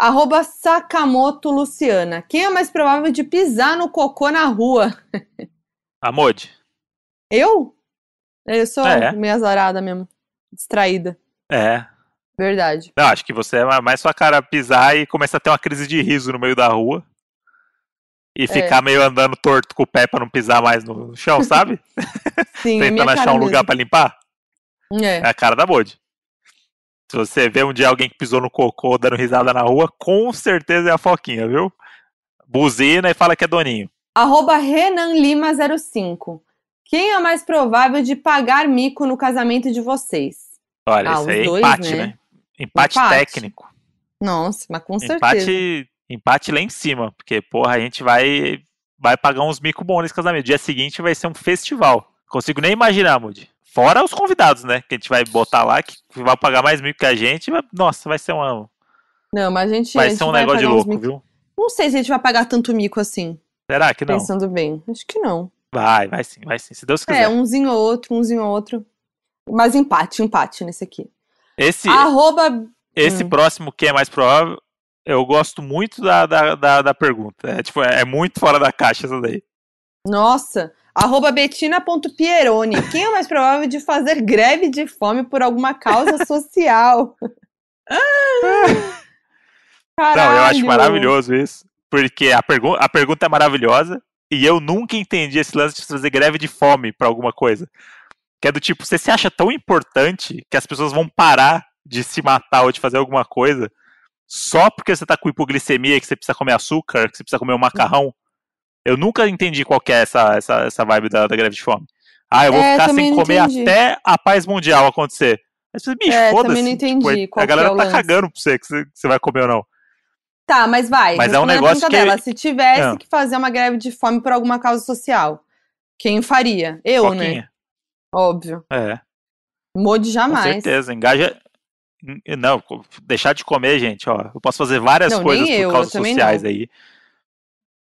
Arroba Sakamoto Luciana. Quem é mais provável de pisar no cocô na rua? Amode. Eu? Eu sou É. meio azarada mesmo. Distraída. É. Verdade. Não, acho que você é mais sua cara pisar e começa a ter uma crise de riso no meio da rua. É. E ficar meio andando torto com o pé pra não pisar mais no chão, sabe? Sim, é Tentando achar um lugar pra limpar. mesmo. É É. a cara da Bode. Se você vê um dia alguém que pisou no cocô dando risada na rua, com certeza é a Foquinha, viu? Buzina e fala que é doninho. Arroba Renan Lima 05. Quem é mais provável de pagar mico no casamento de vocês? Olha, Ah, isso aí é dois, empate, né? né? Empate, Empate. técnico. Nossa, mas com certeza. Empate, empate lá em cima. Porque, porra, a gente vai, vai pagar uns mico bons nesse casamento. Dia seguinte vai ser um festival. Consigo nem imaginar, Moody. Fora os convidados, né? Que a gente vai botar lá, que vai pagar mais mico que a gente. Nossa, vai ser, uma, Não, mas a gente, a vai gente ser um vai negócio de louco, mico. viu? Não sei se a gente vai pagar tanto mico assim, Será que não? pensando bem. Acho que não. Vai, vai sim, vai sim. Se Deus quiser. É, umzinho ou outro, umzinho ou outro. Mas empate, empate nesse aqui. Esse, Arroba. esse hum. próximo que é mais provável, eu gosto muito da, da, da, da pergunta. É, tipo, é muito fora da caixa essa daí. Nossa. Arroba betina.pieroni. Quem é mais provável de fazer greve de fome por alguma causa social? Caralho. Não, eu acho maravilhoso isso. Porque a, pergu a pergunta é maravilhosa e eu nunca entendi esse lance de fazer greve de fome pra alguma coisa. Que é do tipo, você se acha tão importante que as pessoas vão parar de se matar ou de fazer alguma coisa só porque você tá com hipoglicemia, que você precisa comer açúcar, que você precisa comer um macarrão? Eu nunca entendi qual que é essa, essa, essa vibe da, da greve de fome. Ah, eu vou É, ficar sem não comer até a paz mundial acontecer. Você, bicho, É, foda-se. também não entendi tipo, a é galera o tá cagando pra você que você, que você vai comer ou não. Tá, mas vai. Mas é um a negócio que- dela. Se tivesse Ah. que fazer uma greve de fome por alguma causa social, quem faria? Eu, né? Coquinha. Óbvio. É. Mode Com jamais. certeza, engaja. en- Não, deixar de comer, gente, ó. Eu posso fazer várias Não, coisas por eu, causas eu sociais não. aí.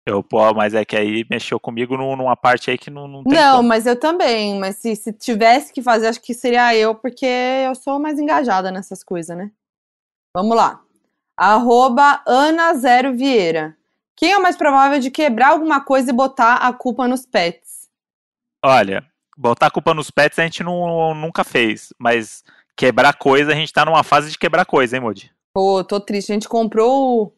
Eu, pô, mas é que aí mexeu comigo num- numa parte aí que não, não tem Não, como. mas eu também. Mas se, se tivesse que fazer, acho que seria eu, porque eu sou mais engajada nessas coisas, né? Vamos lá. Arroba Ana Zero Vieira. Quem é o mais provável de quebrar alguma coisa e botar a culpa nos pets? Olha, botar a culpa nos pets a gente não, nunca fez, mas quebrar coisa, a gente tá numa fase de quebrar coisa, hein, Moody? Pô, tô triste. A gente comprou, o-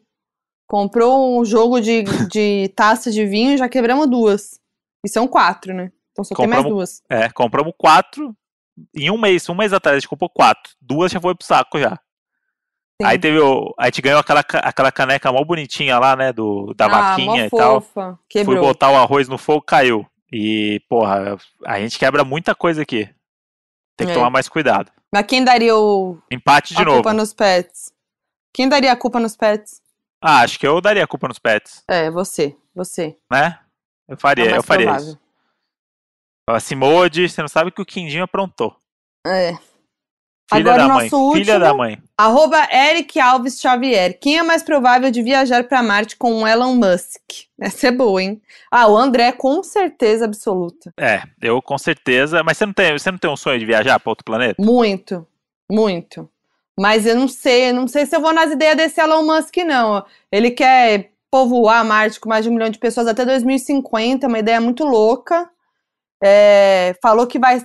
comprou um jogo de, de taça de vinho e já quebramos duas. E são quatro, né? Então só tem mais Compramos- duas. É, compramos quatro em um mês, um mês atrás a gente comprou quatro. Duas já foi pro saco já. Sim. Aí teve o. A gente ganhou aquela, aquela caneca mó bonitinha lá, né? Do, da ah, vaquinha e tal. fofa. Fui Quebrou. botar o arroz no fogo, caiu. E, porra, a gente quebra muita coisa aqui. Tem que É. tomar mais cuidado. Mas quem daria o, Empate de a novo. culpa nos pets? Quem daria a culpa nos pets? Ah, acho que eu daria a culpa nos pets, É, você. Você. né? Eu É faria, mais eu faria provável. isso. Assim, Modi, você não sabe o que o Quindinho aprontou. É. Filha Agora da o mãe, nosso filha último. da mãe. Arroba Eric Alves Xavier. Quem é mais provável de viajar para Marte com o Elon Musk? Essa é boa, hein? Ah, o André, com certeza absoluta. É, eu com certeza. Mas você não tem, você não tem um sonho de viajar para outro planeta? Muito, muito. Mas eu não sei, não sei se eu vou nas ideias desse Elon Musk, não. Ele quer povoar Marte com mais de um milhão de pessoas até 2050, uma ideia muito louca. É, falou que vai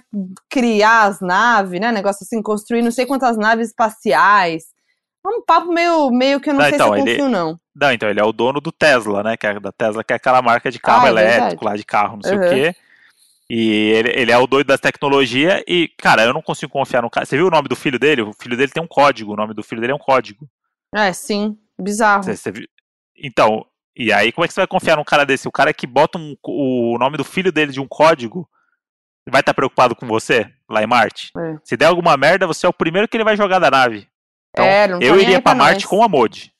criar as naves, né? Negócio assim, construir não sei quantas naves espaciais. É um papo meio, meio que eu não Não, sei então, se eu ele- confio, não. Não, então ele é o dono do Tesla, né? Que é da Tesla, que é aquela marca de carro Ah, é elétrico verdade. lá, de carro, não sei Uhum. o quê. E ele, ele é o doido das tecnologias e, cara, eu não consigo confiar no cara. Você viu o nome do filho dele? O filho dele tem um código, o nome do filho dele é um código. É, sim. Bizarro. Você- você? Então, e aí como é que você vai confiar num cara desse? O cara que bota um- o nome do filho dele de um código vai estar preocupado com você lá em Marte? É. Se der alguma merda, você é o primeiro que ele vai jogar da nave. Então, É, não eu iria aí pra pra Marte nós. com a Modi.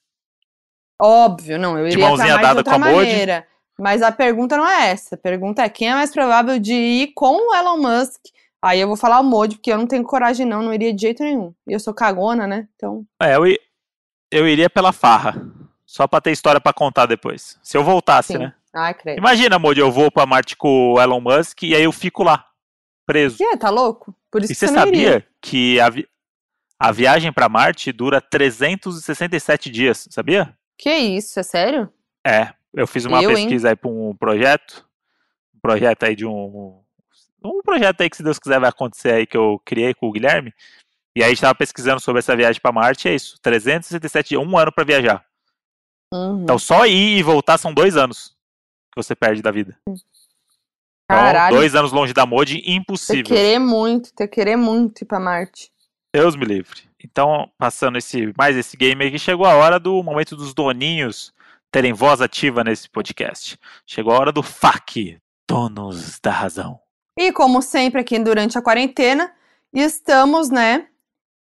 Óbvio, não, eu De iria pra mãozinha Marte de dada outra com a maneira. Mas a pergunta não é essa. A pergunta é quem é mais provável de ir com o Elon Musk. Aí eu vou falar o Modi, porque eu não tenho coragem não, não iria de jeito nenhum. E eu sou cagona, né? Então, É, eu, eu iria pela farra. Só pra ter história pra contar depois. Se eu voltasse, sim. né? Ai, credo. Imagina, Modi, eu vou pra Marte com o Elon Musk e aí eu fico lá, preso. E aí, tá louco? Por isso E que você não iria. sabia que a, vi- a viagem pra Marte dura 367 dias, sabia? Que isso, é sério? É, eu fiz uma Eu, hein? pesquisa aí pra um projeto. Um projeto aí de um. Um projeto aí que, se Deus quiser, vai acontecer aí que eu criei com o Guilherme. E aí a gente tava pesquisando sobre essa viagem pra Marte, é isso. 367 dias, um ano pra viajar. Uhum. Então só ir e voltar são dois anos que você perde da vida. Então, Caralho, dois anos longe da Modi, impossível. querer muito, ter querer muito ir pra Marte. Deus me livre. Então, passando esse mais esse game aqui, chegou a hora do momento dos doninhos terem voz ativa nesse podcast. Chegou a hora do FAQ, donos da razão. E como sempre aqui durante a quarentena, estamos, né,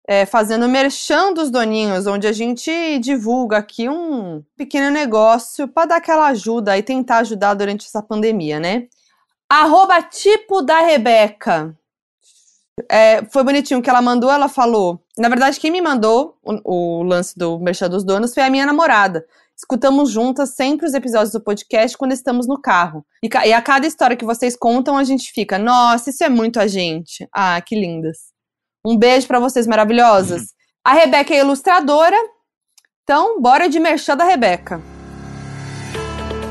é, fazendo merchan dos doninhos, onde a gente divulga aqui um pequeno negócio para dar aquela ajuda e tentar ajudar durante essa pandemia, né? Arroba tipo da Rebeca. É, foi bonitinho que ela mandou, ela falou. Na verdade, quem me mandou o, o lance do Merchan dos Donos foi a minha namorada. Escutamos juntas sempre os episódios do podcast quando estamos no carro. E, e, a cada história que vocês contam, a gente fica, nossa, isso é muito a gente. Ah, que lindas. Um beijo para vocês maravilhosas. Uhum. A Rebeca é ilustradora, então bora de merchan da Rebeca.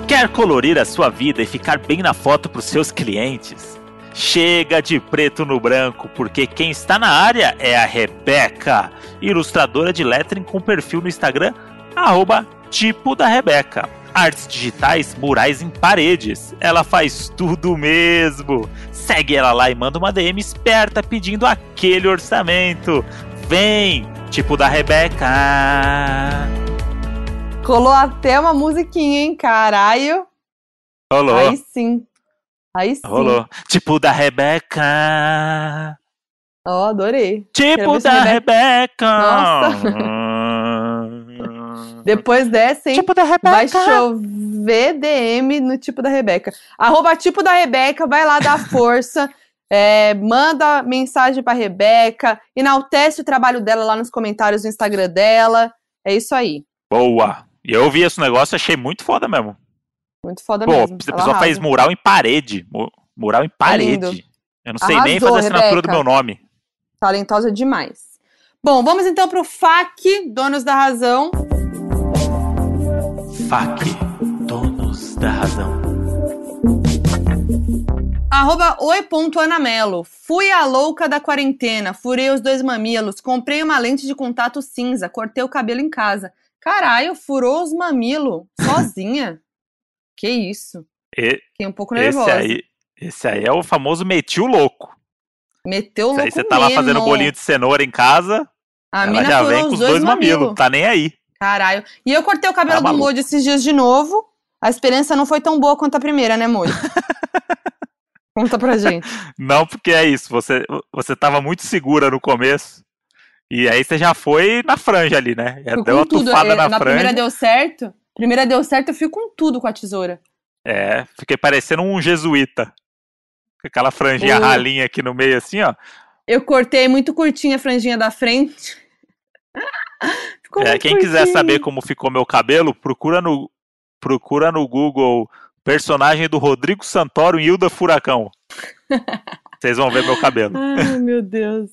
Quer colorir a sua vida e ficar bem na foto para os seus clientes? Chega de preto no branco, porque quem está na área é a Rebeca, ilustradora de lettering com perfil no Instagram, arroba tipo da Rebeca. Artes digitais, murais em paredes. Ela faz tudo mesmo. Segue ela lá e manda uma DM esperta pedindo aquele orçamento. Vem, tipo da Rebeca. Colou até uma musiquinha, hein? Caralho. Rolou. Aí sim. Aí sim. Rolou. Tipo da Rebeca. Ó, oh, adorei. Tipo da Rebeca. Nossa. Depois dessa, hein? Tipo da Rebeca. Vai chover DM no tipo da Rebeca. Arroba tipo da Rebeca, vai lá dar força. é, manda mensagem pra Rebeca. Enaltece o trabalho dela lá nos comentários do Instagram dela. É isso aí. Boa. E eu vi esse negócio achei muito foda mesmo. Muito foda Pô, mesmo. a pessoa faz mural em parede. Mural em parede. eu não sei Arrasou, nem fazer a assinatura Rebeca. do meu nome. Talentosa demais. Bom, vamos então pro FAQ, Donos da Razão. FAQ, Donos da Razão. Arroba oi.anamelo. Fui a louca da quarentena, furei os dois mamilos, comprei uma lente de contato cinza, cortei o cabelo em casa. Caralho, furou os mamilos sozinha? que isso? E, Fiquei um pouco esse, nervosa. aí, esse aí é o famoso meti o louco. Meteu o Esse aí louco você tá lá mesmo. fazendo bolinho de cenoura em casa, A ela mina já vem com os dois, dois mamilos. mamilos. Tá nem aí. Caralho. E eu cortei o cabelo do. Moody esses dias de novo. A experiência não foi tão boa quanto a primeira, né, Moody? Conta pra gente. Não, porque é isso. Você, você tava muito segura no começo. E aí você já foi na franja ali, né? Já deu uma tudo. tufada É, na, na franja. primeira deu certo. Primeira deu certo, eu fui com tudo com a tesoura. É, fiquei parecendo um jesuíta. Aquela franjinha ralinha aqui no meio, assim, ó. Eu cortei muito curtinha a franjinha da frente. É, quem quiser saber como ficou meu cabelo, procura no, procura no Google personagem do Rodrigo Santoro e Hilda Furacão. Vocês vão ver meu cabelo. Ai, meu Deus.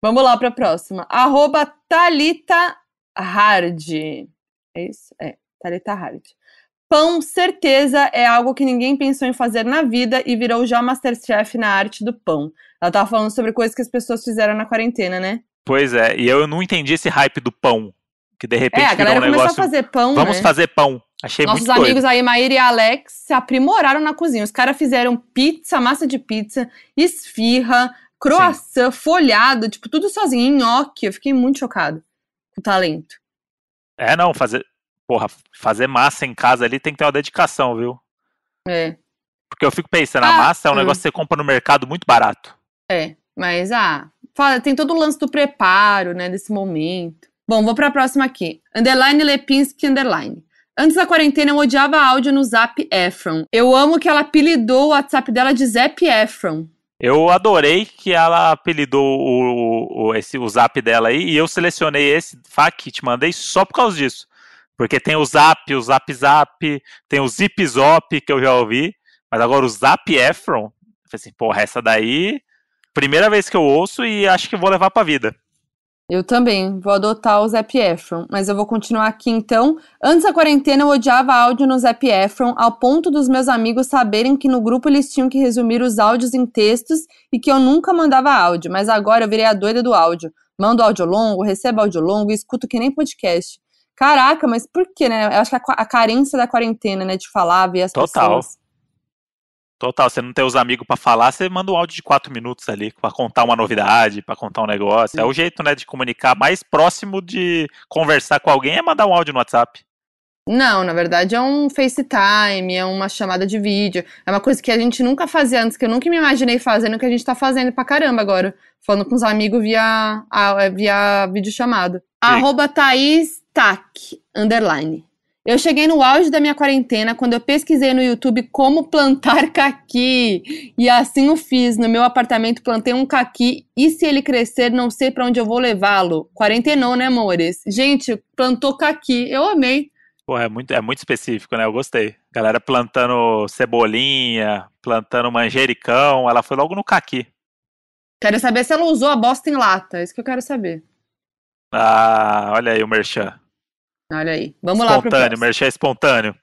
Vamos lá pra próxima. Arroba Thalita Hard. É isso? É, Thalita Hard. Pão, certeza, é algo que ninguém pensou em fazer na vida e virou já Masterchef na arte do pão. Ela tava falando sobre coisas que as pessoas fizeram na quarentena, né? Pois é, e eu não entendi esse hype do pão. Que de repente É, a galera um começou negócio. a fazer pão, Vamos né? fazer pão. Achei Nossos muito amigos doido. aí, Maíra e Alex, se aprimoraram na cozinha. Os caras fizeram pizza, massa de pizza, esfirra, croissant, folhado, tipo, tudo sozinho, nhoque. Eu fiquei muito chocado com o talento. É, não, fazer. Porra, fazer massa em casa ali tem que ter uma dedicação, viu? É, Porque eu fico pensando, Ah, a massa é um hum. negócio que você compra no mercado muito barato. é. Mas, ah, fala- tem todo o lance do preparo, né, desse momento. Bom, vou pra próxima aqui. Underline Lepinski, underline. Antes da quarentena, eu odiava áudio no Zap Efron. Eu amo que ela apelidou o WhatsApp dela de Zap Efron. Eu adorei que ela apelidou o, o, esse, o zap dela aí e eu selecionei esse FAQ, te mandei só por causa disso. Porque tem o Zap, o Zap Zap, tem o Zip Zop, que eu já ouvi, mas agora o Zap Efron, eu falei assim, porra, essa daí, primeira vez que eu ouço e acho que vou levar pra vida. Eu também vou adotar o Zap Efron, mas eu vou continuar aqui então. Antes da quarentena eu odiava áudio no Zap Efron, ao ponto dos meus amigos saberem que no grupo eles tinham que resumir os áudios em textos e que eu nunca mandava áudio, mas agora eu virei a doida do áudio. Mando áudio longo, recebo áudio longo e escuto que nem podcast. Caraca, mas por que, né? Eu acho que a, a carência da quarentena, né, de falar, ver as Total. pessoas. Total, você não tem os amigos pra falar, você manda um áudio de quatro minutos ali pra contar uma novidade, pra contar um negócio. É o jeito, né, de comunicar mais próximo de conversar com alguém é mandar um áudio no WhatsApp. Não, na verdade é um FaceTime, é uma chamada de vídeo. É uma coisa que a gente nunca fazia antes, que eu nunca me imaginei fazendo, que a gente tá fazendo pra caramba agora. Falando com os amigos via, via videochamada. Arroba Thaís Tac, underline. Eu cheguei no auge da minha quarentena quando eu pesquisei no YouTube como plantar caqui. E assim o fiz. No meu apartamento plantei um caqui e se ele crescer, não sei para onde eu vou levá-lo. Quarentenou, né, amores? Gente, plantou caqui. Eu amei. Pô, é muito, é muito específico, né? Eu gostei. Galera plantando cebolinha, plantando manjericão. Ela foi logo no caqui. Quero saber se ela usou a bosta em lata. É isso que eu quero saber. Ah, olha aí o merchan. Olha aí. Vamos espontâneo, lá próximo. Merchan espontâneo.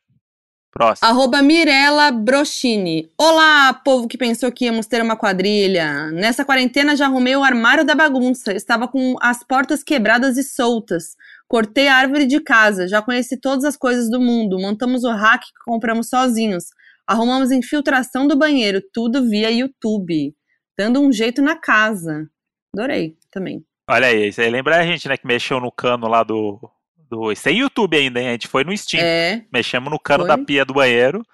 Próximo. Arroba Mirella Brochini. Olá, povo que pensou que íamos ter uma quadrilha. Nessa quarentena já arrumei o armário da bagunça. Estava com as portas quebradas e soltas. Cortei a árvore de casa. Já conheci todas as coisas do mundo. Montamos o hack que compramos sozinhos. Arrumamos infiltração do banheiro. Tudo via YouTube. Dando um jeito na casa. Adorei também. Olha aí, isso aí lembra a gente, né, que mexeu no cano lá do, do. Sem YouTube ainda, hein? A gente foi no Steam. É. Mexemos no cano Foi. da pia do banheiro.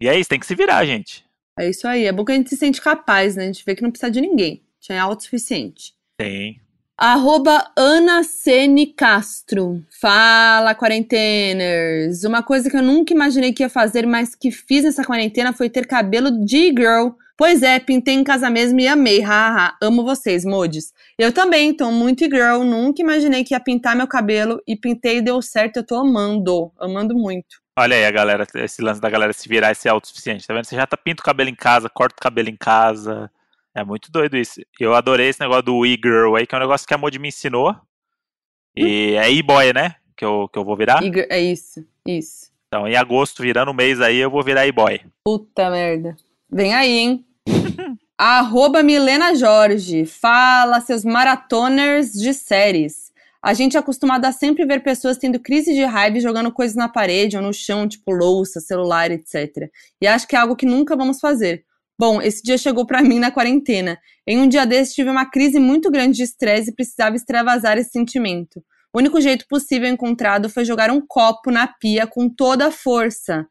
E é isso, tem que se virar, gente. É isso aí. É bom que a gente se sente capaz, né? A gente vê que não precisa de ninguém. A gente é autossuficiente. Tem. Arroba Ana Cene Castro. Fala, quarenteners. Uma coisa que eu nunca imaginei que ia fazer, mas que fiz nessa quarentena foi ter cabelo de girl. Pois é, pintei em casa mesmo e amei. Haha, amo vocês, modes. Eu também, tô muito girl. Nunca imaginei que ia pintar meu cabelo e pintei e deu certo. Eu tô amando. Amando muito. Olha aí a galera, esse lance da galera se virar e ser autossuficiente, tá vendo? Você já tá pinta o cabelo em casa, corta o cabelo em casa. É muito doido isso. Eu adorei esse negócio do e-girl aí, que é um negócio que a Modi me ensinou. E é e-boy, né? Que eu, que eu vou virar. É isso, isso. Então, em agosto, virando o mês aí, eu vou virar e-boy. Puta merda. Vem aí, hein? Arroba Milena Jorge. Fala, seus maratoners de séries. A gente é acostumado a sempre ver pessoas tendo crise de raiva e jogando coisas na parede ou no chão, tipo louça, celular, etc. E acho que é algo que nunca vamos fazer. Bom, esse dia chegou pra mim na quarentena. Em um dia desses tive uma crise muito grande de estresse e precisava extravasar esse sentimento. O único jeito possível encontrado foi jogar um copo na pia com toda a força.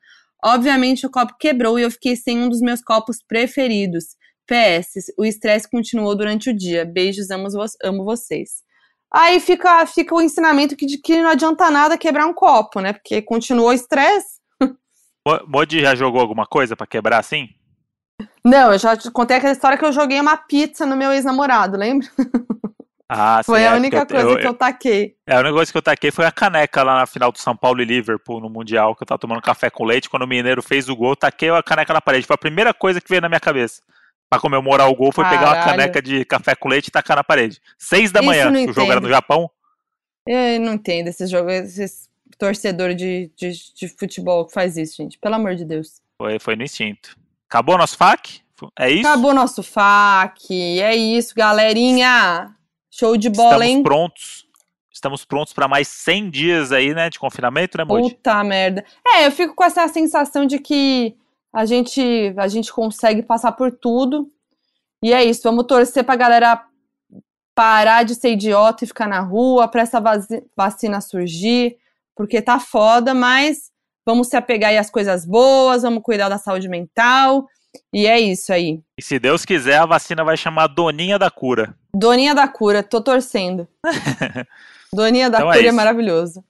Obviamente o copo quebrou e eu fiquei sem um dos meus copos preferidos. PS, o estresse continuou durante o dia. Beijos, amo, vo- amo vocês. Aí fica, fica o ensinamento que, de que não adianta nada quebrar um copo, né? Porque continuou o estresse. Mo- Modi já jogou alguma coisa pra quebrar assim? Não, eu já te contei aquela história que eu joguei uma pizza no meu ex-namorado, lembra? Ah, sim. Foi é, a porque única eu- coisa eu- que eu taquei. É, o negócio que eu taquei foi a caneca lá na final do São Paulo e Liverpool no Mundial, que eu tava tomando café com leite. Quando o Mineiro fez o gol, eu taquei a caneca na parede. Foi a primeira coisa que veio na minha cabeça. Pra comemorar o gol, foi pegar uma Caralho. caneca de café com leite e tacar na parede. Seis da Isso manhã, o jogo era no Japão. Eu não entendo esses jogos, esses torcedor de, de, de futebol que faz isso, gente. Pelo amor de Deus. Foi, foi no instinto. Acabou nosso FAQ? É isso? Acabou nosso FAQ. É isso, galerinha. Show de bola, Estamos hein? prontos. Estamos prontos pra mais 100 dias aí, né, de confinamento, né, Modi? Puta merda. É, eu fico com essa sensação de que a gente, a gente consegue passar por tudo. E é isso, vamos torcer pra galera parar de ser idiota e ficar na rua, pra essa vaci- vacina surgir, porque tá foda, mas vamos se apegar aí às coisas boas, vamos cuidar da saúde mental. E é isso aí. E se Deus quiser, a vacina vai chamar Doninha da Cura. Doninha da cura, tô torcendo. Doninha da Então é cura é, isso. maravilhoso.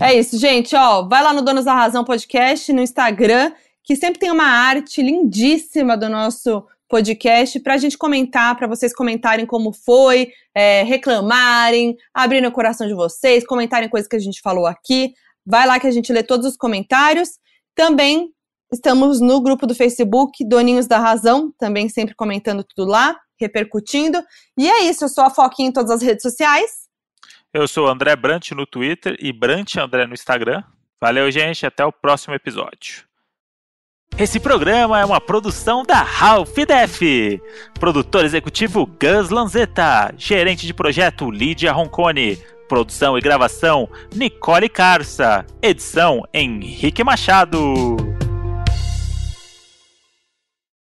É isso, gente, ó, vai lá no Donos da Razão podcast no Instagram, que sempre tem uma arte lindíssima do nosso podcast pra gente comentar, pra vocês comentarem como foi, é, reclamarem, abrirem o coração de vocês, comentarem coisas que a gente falou aqui. Vai lá que a gente lê todos os comentários. Também estamos no grupo do Facebook Doninhos da Razão, também sempre comentando tudo lá, repercutindo. E é isso, eu sou a Foquinha em todas as redes sociais. Eu sou André Brant no Twitter e Brant André no Instagram. Valeu, gente. Até o próximo episódio. Esse programa é uma produção da Ralph Def. Produtor executivo Gus Lanzetta. Gerente de projeto Lídia Roncone. Produção e gravação Nicole Carça. Edição Henrique Machado.